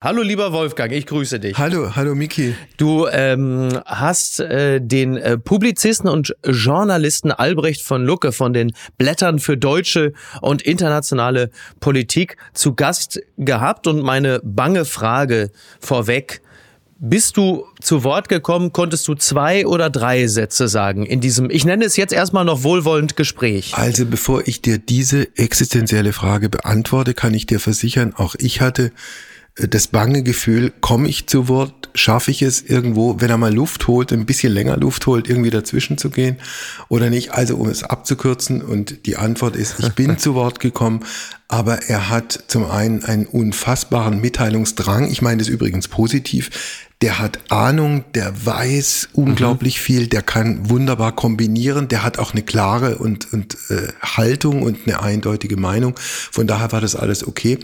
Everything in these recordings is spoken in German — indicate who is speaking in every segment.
Speaker 1: Hallo lieber Wolfgang, ich grüße dich.
Speaker 2: Hallo, hallo Miki.
Speaker 1: Du ähm, hast äh, den äh, Publizisten und Journalisten Albrecht von Lucke von den Blättern für deutsche und internationale Politik zu Gast gehabt und meine bange Frage vorweg. Bist du zu Wort gekommen, konntest du zwei oder drei Sätze sagen in diesem, ich nenne es jetzt erstmal noch wohlwollend Gespräch?
Speaker 2: Also bevor ich dir diese existenzielle Frage beantworte, kann ich dir versichern, auch ich hatte das bange Gefühl, komme ich zu Wort, schaffe ich es irgendwo, wenn er mal Luft holt, ein bisschen länger Luft holt, irgendwie dazwischen zu gehen oder nicht. Also um es abzukürzen und die Antwort ist, ich bin zu Wort gekommen, aber er hat zum einen einen unfassbaren Mitteilungsdrang. Ich meine das übrigens positiv der hat Ahnung, der weiß unglaublich mhm. viel, der kann wunderbar kombinieren, der hat auch eine klare und, und äh, Haltung und eine eindeutige Meinung. Von daher war das alles okay.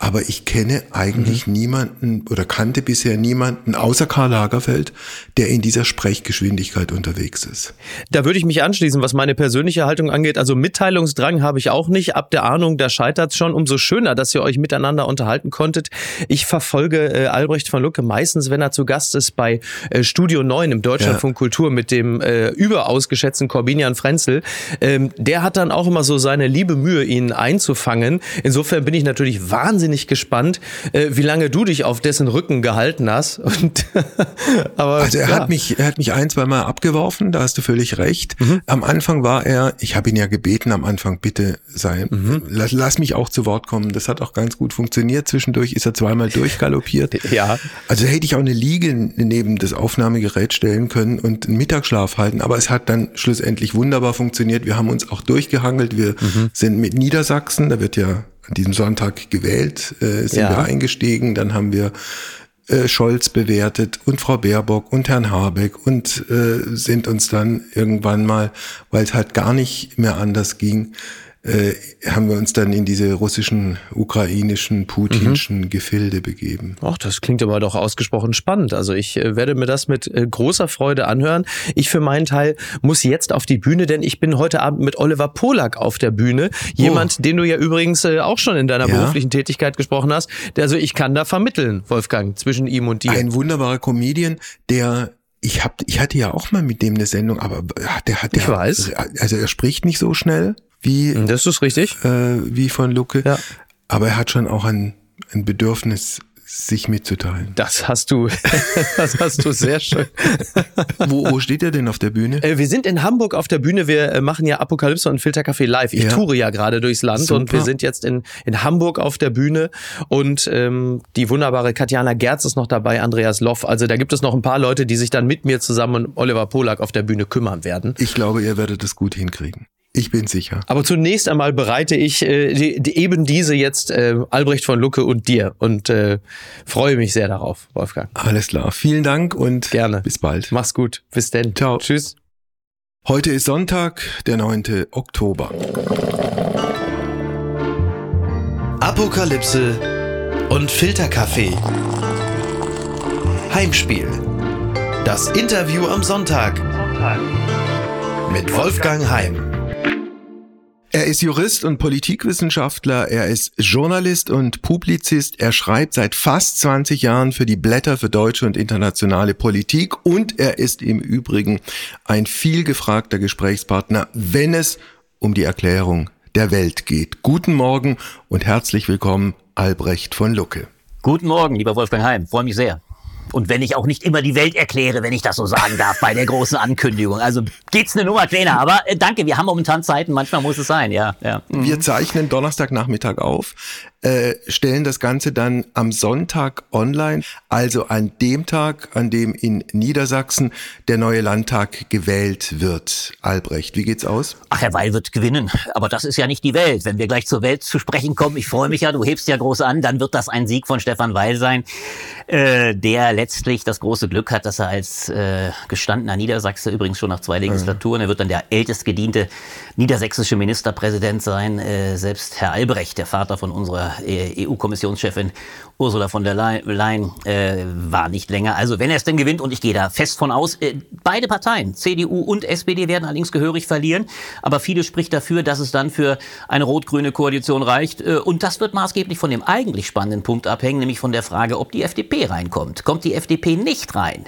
Speaker 2: Aber ich kenne eigentlich mhm. niemanden oder kannte bisher niemanden außer Karl Lagerfeld, der in dieser Sprechgeschwindigkeit unterwegs ist.
Speaker 1: Da würde ich mich anschließen, was meine persönliche Haltung angeht. Also Mitteilungsdrang habe ich auch nicht. Ab der Ahnung, da scheitert es schon. Umso schöner, dass ihr euch miteinander unterhalten konntet. Ich verfolge äh, Albrecht von Lucke meistens, wenn er zu zu Gast ist bei äh, Studio 9 im Deutschlandfunk ja. Kultur mit dem äh, überaus geschätzten Corbinian Frenzel. Ähm, der hat dann auch immer so seine liebe Mühe, ihn einzufangen. Insofern bin ich natürlich wahnsinnig gespannt, äh, wie lange du dich auf dessen Rücken gehalten hast. Und,
Speaker 2: aber, also er ja. hat mich, er hat mich ein, zwei Mal abgeworfen, da hast du völlig recht. Mhm. Am Anfang war er, ich habe ihn ja gebeten am Anfang, bitte sei, mhm. lass, lass mich auch zu Wort kommen. Das hat auch ganz gut funktioniert. Zwischendurch ist er zweimal durchgaloppiert.
Speaker 1: ja.
Speaker 2: Also hätte ich auch eine Liebe Liege neben das Aufnahmegerät stellen können und einen Mittagsschlaf halten. Aber es hat dann schlussendlich wunderbar funktioniert. Wir haben uns auch durchgehangelt. Wir mhm. sind mit Niedersachsen, da wird ja an diesem Sonntag gewählt, äh, sind ja. wir eingestiegen. Dann haben wir äh, Scholz bewertet und Frau Baerbock und Herrn Habeck und äh, sind uns dann irgendwann mal, weil es halt gar nicht mehr anders ging, äh, haben wir uns dann in diese russischen, ukrainischen, putinschen mhm. Gefilde begeben.
Speaker 1: Ach, das klingt aber doch ausgesprochen spannend. Also ich äh, werde mir das mit äh, großer Freude anhören. Ich für meinen Teil muss jetzt auf die Bühne, denn ich bin heute Abend mit Oliver Polak auf der Bühne. Jemand, oh. den du ja übrigens äh, auch schon in deiner ja. beruflichen Tätigkeit gesprochen hast. Also ich kann da vermitteln, Wolfgang, zwischen ihm und dir.
Speaker 2: Ein wunderbarer Comedian, der ich hab, ich hatte ja auch mal mit dem eine Sendung, aber der hat, der,
Speaker 1: ich weiß.
Speaker 2: also er spricht nicht so schnell wie.
Speaker 1: Das ist richtig.
Speaker 2: Äh, wie von Lucke. Ja. Aber er hat schon auch ein, ein Bedürfnis, sich mitzuteilen.
Speaker 1: Das hast du, das hast du sehr schön.
Speaker 2: wo, wo steht er denn auf der Bühne?
Speaker 1: Äh, wir sind in Hamburg auf der Bühne. Wir äh, machen ja Apokalypse und Filtercafé live. Ich ja. toure ja gerade durchs Land Super. und wir sind jetzt in, in Hamburg auf der Bühne und ähm, die wunderbare Katjana Gerz ist noch dabei, Andreas Loff. Also da gibt es noch ein paar Leute, die sich dann mit mir zusammen und Oliver Polak auf der Bühne kümmern werden.
Speaker 2: Ich glaube, ihr werdet es gut hinkriegen. Ich bin sicher.
Speaker 1: Aber zunächst einmal bereite ich äh, die, die, eben diese jetzt äh, Albrecht von Lucke und dir und äh, freue mich sehr darauf, Wolfgang.
Speaker 2: Alles klar. Vielen Dank und
Speaker 1: gerne.
Speaker 2: Bis bald.
Speaker 1: Mach's gut. Bis denn.
Speaker 2: Ciao. Tschüss. Heute ist Sonntag, der 9. Oktober.
Speaker 3: Apokalypse und Filterkaffee. Heimspiel. Das Interview am Sonntag. Mit Wolfgang Heim.
Speaker 2: Er ist Jurist und Politikwissenschaftler, er ist Journalist und Publizist, er schreibt seit fast 20 Jahren für die Blätter für deutsche und internationale Politik und er ist im Übrigen ein viel gefragter Gesprächspartner, wenn es um die Erklärung der Welt geht. Guten Morgen und herzlich willkommen, Albrecht von Lucke.
Speaker 4: Guten Morgen, lieber Wolfgang Heim, freue mich sehr. Und wenn ich auch nicht immer die Welt erkläre, wenn ich das so sagen darf, bei der großen Ankündigung. Also geht's eine Nummer kleiner. Aber äh, danke, wir haben momentan Zeiten, manchmal muss es sein, ja. ja.
Speaker 2: Mhm. Wir zeichnen Donnerstagnachmittag auf äh, stellen das Ganze dann am Sonntag online, also an dem Tag, an dem in Niedersachsen der neue Landtag gewählt wird. Albrecht, wie geht's aus?
Speaker 4: Ach, Herr Weil wird gewinnen. Aber das ist ja nicht die Welt. Wenn wir gleich zur Welt zu sprechen kommen, ich freue mich ja, du hebst ja groß an, dann wird das ein Sieg von Stefan Weil sein. äh, der letztlich das große Glück hat, dass er als äh, gestandener Niedersachse, übrigens schon nach zwei Legislaturen, er wird dann der ältest gediente niedersächsische Ministerpräsident sein. Äh, selbst Herr Albrecht, der Vater von unserer äh, EU-Kommissionschefin Ursula von der Leyen, äh, war nicht länger. Also wenn er es denn gewinnt, und ich gehe da fest von aus, äh, beide Parteien, CDU und SPD, werden allerdings gehörig verlieren. Aber viele spricht dafür, dass es dann für eine rot-grüne Koalition reicht. Äh, und das wird maßgeblich von dem eigentlich spannenden Punkt abhängen, nämlich von der Frage, ob die FDP reinkommt. Kommt die FDP nicht rein?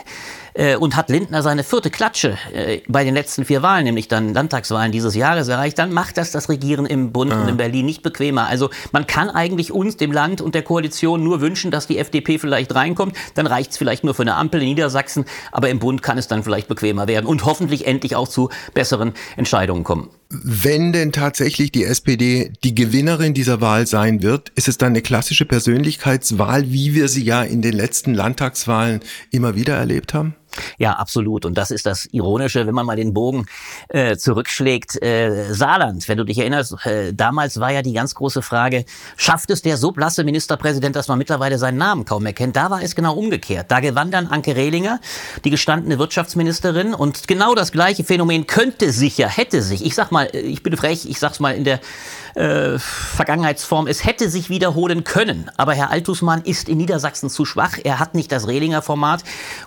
Speaker 4: Äh, und hat Lindner seine vierte Klatsche äh, bei den letzten vier Wahlen, nämlich dann Landtagswahlen dieses Jahres erreicht, dann macht das das Regieren im Bund ah. und in Berlin nicht bequemer. Also man kann eigentlich uns, dem Land und der Koalition nur wünschen, dass die FDP vielleicht reinkommt. Dann reicht es vielleicht nur für eine Ampel in Niedersachsen, aber im Bund kann es dann vielleicht bequemer werden und hoffentlich endlich auch zu besseren Entscheidungen kommen.
Speaker 2: Wenn denn tatsächlich die SPD die Gewinnerin dieser Wahl sein wird, ist es dann eine klassische Persönlichkeitswahl, wie wir sie ja in den letzten Landtagswahlen immer wieder erlebt haben?
Speaker 4: Ja, absolut. Und das ist das Ironische, wenn man mal den Bogen äh, zurückschlägt. Äh, Saarland, wenn du dich erinnerst, äh, damals war ja die ganz große Frage, schafft es der so blasse Ministerpräsident, dass man mittlerweile seinen Namen kaum mehr kennt? Da war es genau umgekehrt. Da gewann dann Anke Rehlinger, die gestandene Wirtschaftsministerin. Und genau das gleiche Phänomen könnte sich ja, hätte sich, ich sag mal, ich bin frech, ich sag's mal in der äh, Vergangenheitsform. Es hätte sich wiederholen können, aber Herr Altusmann ist in Niedersachsen zu schwach. Er hat nicht das Rehlinger Format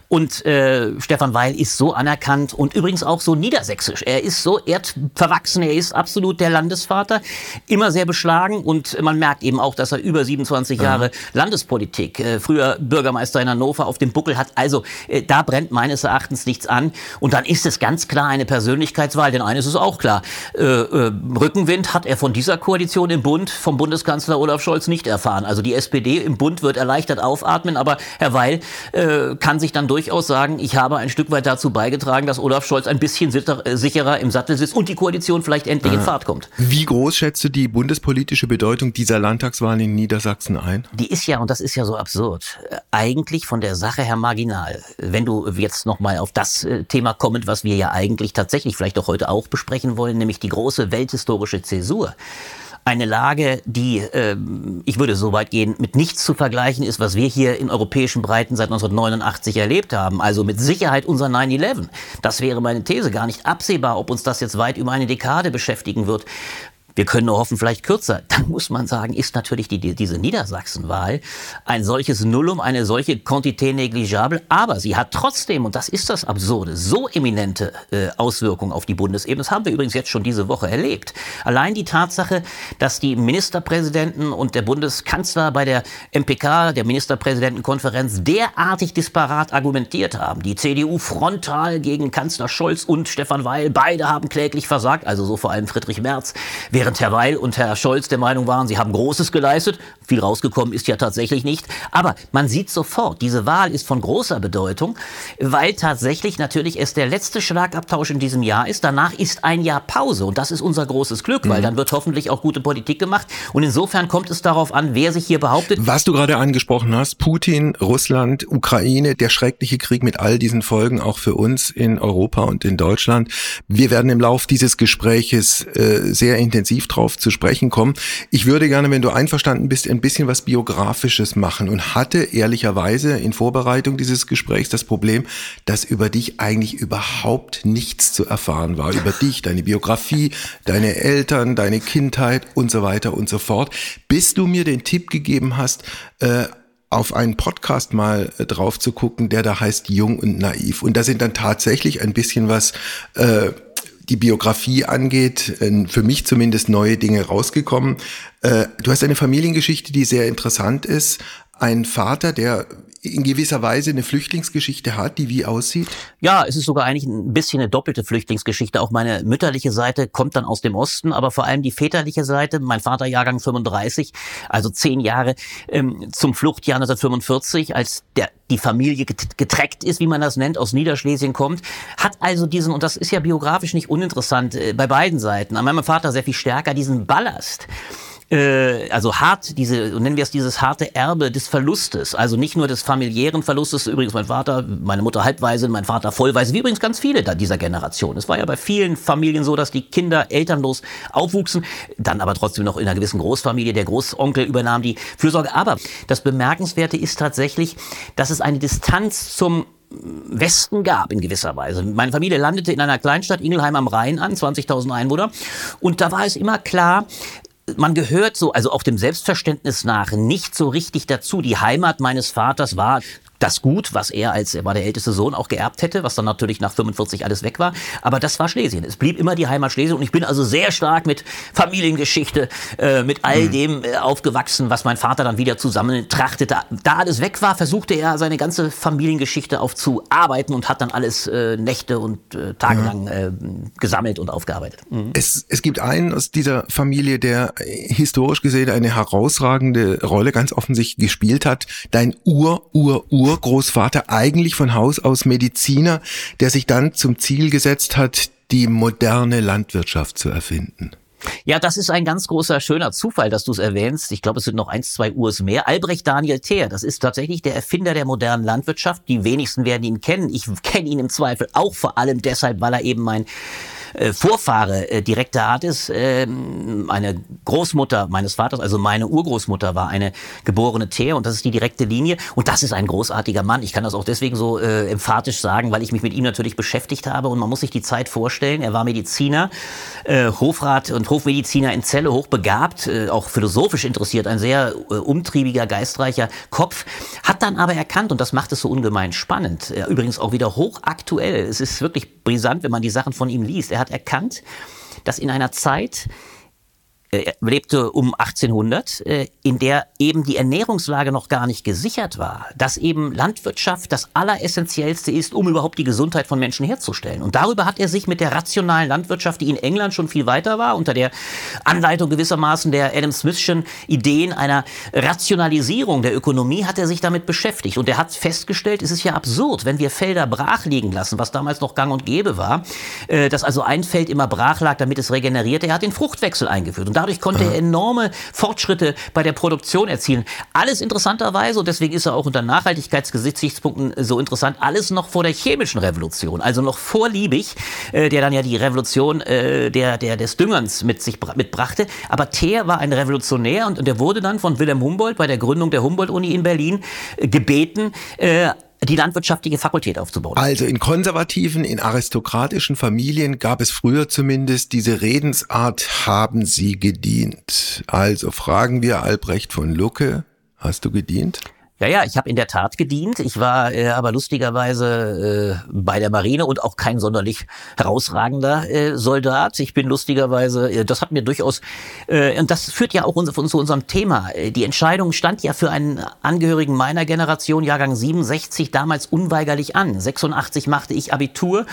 Speaker 4: und äh, Stefan Weil ist so anerkannt und übrigens auch so niedersächsisch. Er ist so erdverwachsen, er ist absolut der Landesvater, immer sehr beschlagen und man merkt eben auch, dass er über 27 Jahre Landespolitik, äh, früher Bürgermeister in Hannover auf dem Buckel hat. Also äh, da brennt meines Erachtens nichts an und dann ist es ganz klar eine Persönlichkeitswahl, denn eines ist auch klar, äh, äh, Rückenwind hat er von dieser Koalition im Bund vom Bundeskanzler Olaf Scholz nicht erfahren. Also die SPD im Bund wird erleichtert aufatmen, aber Herr Weil äh, kann sich dann durchaus sagen, ich habe ein Stück weit dazu beigetragen, dass Olaf Scholz ein bisschen äh, sicherer im Sattel sitzt und die Koalition vielleicht endlich in Fahrt kommt.
Speaker 2: Wie groß schätzt du die bundespolitische Bedeutung dieser Landtagswahlen in Niedersachsen ein?
Speaker 4: Die ist ja, und das ist ja so absurd, äh, eigentlich von der Sache her marginal. Wenn du jetzt nochmal auf das äh, Thema kommst, was wir ja eigentlich tatsächlich vielleicht auch heute auch besprechen wollen, nämlich die große welthistorische Zäsur eine Lage, die, äh, ich würde so weit gehen, mit nichts zu vergleichen ist, was wir hier in europäischen Breiten seit 1989 erlebt haben. Also mit Sicherheit unser 9-11. Das wäre meine These. Gar nicht absehbar, ob uns das jetzt weit über eine Dekade beschäftigen wird. Wir können nur hoffen, vielleicht kürzer. Dann muss man sagen, ist natürlich die, die, diese Niedersachsenwahl ein solches Nullum, eine solche Quantité négligeable. Aber sie hat trotzdem, und das ist das Absurde, so eminente äh, Auswirkungen auf die Bundesebene. Das haben wir übrigens jetzt schon diese Woche erlebt. Allein die Tatsache, dass die Ministerpräsidenten und der Bundeskanzler bei der MPK, der Ministerpräsidentenkonferenz, derartig disparat argumentiert haben. Die CDU frontal gegen Kanzler Scholz und Stefan Weil. Beide haben kläglich versagt, also so vor allem Friedrich Merz. Während Herr Weil und Herr Scholz der Meinung waren, sie haben Großes geleistet. Viel rausgekommen ist ja tatsächlich nicht. Aber man sieht sofort, diese Wahl ist von großer Bedeutung, weil tatsächlich natürlich es der letzte Schlagabtausch in diesem Jahr ist. Danach ist ein Jahr Pause und das ist unser großes Glück, weil mhm. dann wird hoffentlich auch gute Politik gemacht. Und insofern kommt es darauf an, wer sich hier behauptet.
Speaker 2: Was du gerade angesprochen hast, Putin, Russland, Ukraine, der schreckliche Krieg mit all diesen Folgen auch für uns in Europa und in Deutschland. Wir werden im Lauf dieses Gespräches äh, sehr intensiv intensiv drauf zu sprechen kommen. Ich würde gerne, wenn du einverstanden bist, ein bisschen was Biografisches machen und hatte ehrlicherweise in Vorbereitung dieses Gesprächs das Problem, dass über dich eigentlich überhaupt nichts zu erfahren war. Über dich, deine Biografie, deine Eltern, deine Kindheit und so weiter und so fort. Bis du mir den Tipp gegeben hast, äh, auf einen Podcast mal äh, drauf zu gucken, der da heißt Jung und Naiv. Und da sind dann tatsächlich ein bisschen was äh, die Biografie angeht, äh, für mich zumindest neue Dinge rausgekommen. Äh, du hast eine Familiengeschichte, die sehr interessant ist. Ein Vater, der in gewisser Weise eine Flüchtlingsgeschichte hat, die wie aussieht?
Speaker 4: Ja, es ist sogar eigentlich ein bisschen eine doppelte Flüchtlingsgeschichte. Auch meine mütterliche Seite kommt dann aus dem Osten, aber vor allem die väterliche Seite, mein Vater Jahrgang 35, also zehn Jahre ähm, zum Fluchtjahr 1945, als der, die Familie getreckt ist, wie man das nennt, aus Niederschlesien kommt, hat also diesen, und das ist ja biografisch nicht uninteressant, äh, bei beiden Seiten, an meinem Vater sehr viel stärker, diesen Ballast äh, also hart, diese, nennen wir es dieses harte Erbe des Verlustes, also nicht nur des familiären Verlustes, übrigens mein Vater, meine Mutter halbweise, mein Vater vollweise, wie übrigens ganz viele dieser Generation. Es war ja bei vielen Familien so, dass die Kinder elternlos aufwuchsen, dann aber trotzdem noch in einer gewissen Großfamilie, der Großonkel übernahm die Fürsorge. Aber das Bemerkenswerte ist tatsächlich, dass es eine Distanz zum Westen gab in gewisser Weise. Meine Familie landete in einer Kleinstadt Ingelheim am Rhein an, 20.000 Einwohner. Und da war es immer klar, man gehört so, also auch dem Selbstverständnis nach, nicht so richtig dazu. Die Heimat meines Vaters war das Gut, was er als, er war der älteste Sohn, auch geerbt hätte, was dann natürlich nach 45 alles weg war. Aber das war Schlesien. Es blieb immer die Heimat Schlesien und ich bin also sehr stark mit Familiengeschichte, äh, mit all mhm. dem äh, aufgewachsen, was mein Vater dann wieder zusammentrachtete. Da alles weg war, versuchte er seine ganze Familiengeschichte aufzuarbeiten und hat dann alles äh, Nächte und äh, tagelang ja. äh, gesammelt und aufgearbeitet.
Speaker 2: Mhm. Es, es gibt einen aus dieser Familie, der historisch gesehen eine herausragende Rolle ganz offensichtlich gespielt hat. Dein Ur, Ur, Ur Urgroßvater eigentlich von Haus aus Mediziner, der sich dann zum Ziel gesetzt hat, die moderne Landwirtschaft zu erfinden.
Speaker 4: Ja, das ist ein ganz großer, schöner Zufall, dass du es erwähnst. Ich glaube, es sind noch eins, zwei Urs mehr. Albrecht Daniel Theer, das ist tatsächlich der Erfinder der modernen Landwirtschaft. Die wenigsten werden ihn kennen. Ich kenne ihn im Zweifel auch vor allem deshalb, weil er eben mein äh, Vorfahre äh, direkter Art ist. Äh, eine Großmutter meines Vaters, also meine Urgroßmutter, war eine geborene Teer und das ist die direkte Linie. Und das ist ein großartiger Mann. Ich kann das auch deswegen so äh, emphatisch sagen, weil ich mich mit ihm natürlich beschäftigt habe und man muss sich die Zeit vorstellen. Er war Mediziner, äh, Hofrat und Hofmediziner in Celle, hochbegabt, äh, auch philosophisch interessiert, ein sehr äh, umtriebiger, geistreicher Kopf, hat dann aber erkannt, und das macht es so ungemein spannend, äh, übrigens auch wieder hochaktuell, es ist wirklich brisant, wenn man die Sachen von ihm liest, er hat erkannt, dass in einer Zeit, er lebte um 1800, äh, in der eben die Ernährungslage noch gar nicht gesichert war, dass eben Landwirtschaft das Alleressentiellste ist, um überhaupt die Gesundheit von Menschen herzustellen. Und darüber hat er sich mit der rationalen Landwirtschaft, die in England schon viel weiter war, unter der Anleitung gewissermaßen der Adam Smithschen Ideen einer Rationalisierung der Ökonomie, hat er sich damit beschäftigt. Und er hat festgestellt, es ist ja absurd, wenn wir Felder brach liegen lassen, was damals noch gang und gäbe war, äh, dass also ein Feld immer brach lag, damit es regenerierte. Er hat den Fruchtwechsel eingeführt. Und dadurch konnte er enorme Fortschritte bei der Produktion erzielen. Alles interessanterweise, und deswegen ist er auch unter Nachhaltigkeitsgesichtspunkten so interessant, alles noch vor der chemischen Revolution, also noch vor Liebig, äh, der dann ja die Revolution äh, der, der, des Düngerns mit sich mitbrachte. Aber Theer war ein Revolutionär und, und der wurde dann von Wilhelm Humboldt bei der Gründung der Humboldt-Uni in Berlin äh, gebeten, äh, die landwirtschaftliche Fakultät aufzubauen.
Speaker 2: Also in konservativen, in aristokratischen Familien gab es früher zumindest diese Redensart, haben Sie gedient. Also fragen wir Albrecht von Lucke, hast du gedient?
Speaker 4: Ja, ja, ich habe in der Tat gedient. Ich war äh, aber lustigerweise äh, bei der Marine und auch kein sonderlich herausragender äh, Soldat. Ich bin lustigerweise, äh, das hat mir durchaus, äh, und das führt ja auch uns, zu unserem Thema. Äh, die Entscheidung stand ja für einen Angehörigen meiner Generation, Jahrgang 67, damals unweigerlich an. 86 machte ich Abitur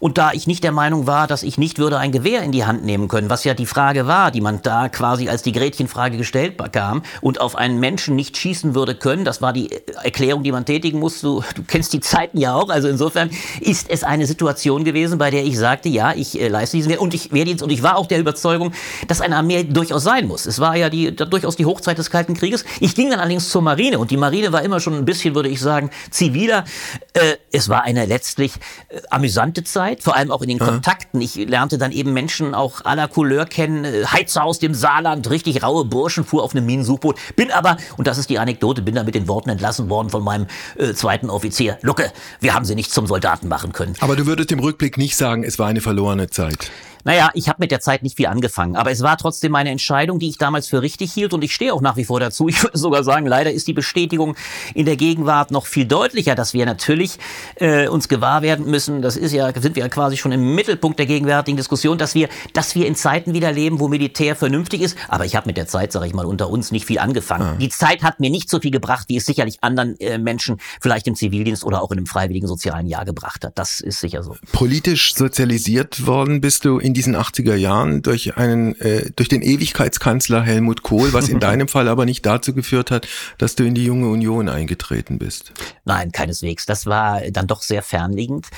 Speaker 4: und da ich nicht der Meinung war, dass ich nicht würde ein Gewehr in die Hand nehmen können, was ja die Frage war, die man da quasi als die Gretchenfrage gestellt bekam und auf einen Menschen nicht schießen würde können, das war die Erklärung, die man tätigen muss. Du, du kennst die Zeiten ja auch. Also insofern ist es eine Situation gewesen, bei der ich sagte, ja, ich äh, leiste diesen Wert und ich Wehrdienst und ich war auch der Überzeugung, dass eine Armee durchaus sein muss. Es war ja die, durchaus die Hochzeit des Kalten Krieges. Ich ging dann allerdings zur Marine und die Marine war immer schon ein bisschen, würde ich sagen, ziviler. Äh, es war eine letztlich äh, amüsante Zeit, vor allem auch in den ja. Kontakten. Ich lernte dann eben Menschen auch aller Couleur kennen, äh, Heizer aus dem Saarland, richtig raue Burschen, fuhr auf einem Minensuchboot, bin aber, und das ist die Anekdote, bin da mit den Worten entlassen worden von meinem äh, zweiten Offizier. Lucke, wir haben sie nicht zum Soldaten machen können.
Speaker 2: Aber du würdest im Rückblick nicht sagen, es war eine verlorene Zeit.
Speaker 4: Naja, ich habe mit der Zeit nicht viel angefangen, aber es war trotzdem meine Entscheidung, die ich damals für richtig hielt und ich stehe auch nach wie vor dazu. Ich würde sogar sagen, leider ist die Bestätigung in der Gegenwart noch viel deutlicher, dass wir natürlich äh, uns gewahr werden müssen, das ist ja, sind wir ja quasi schon im Mittelpunkt der gegenwärtigen Diskussion, dass wir, dass wir in Zeiten wieder leben, wo Militär vernünftig ist, aber ich habe mit der Zeit, sage ich mal, unter uns nicht viel angefangen. Ja. Die Zeit hat mir nicht so viel gebracht, wie es sicherlich anderen äh, Menschen vielleicht im Zivildienst oder auch in einem freiwilligen sozialen Jahr gebracht hat. Das ist sicher so.
Speaker 2: Politisch sozialisiert worden bist du in in diesen 80er Jahren durch einen, äh, durch den Ewigkeitskanzler Helmut Kohl, was in deinem Fall aber nicht dazu geführt hat, dass du in die junge Union eingetreten bist.
Speaker 4: Nein, keineswegs. Das war dann doch sehr fernliegend.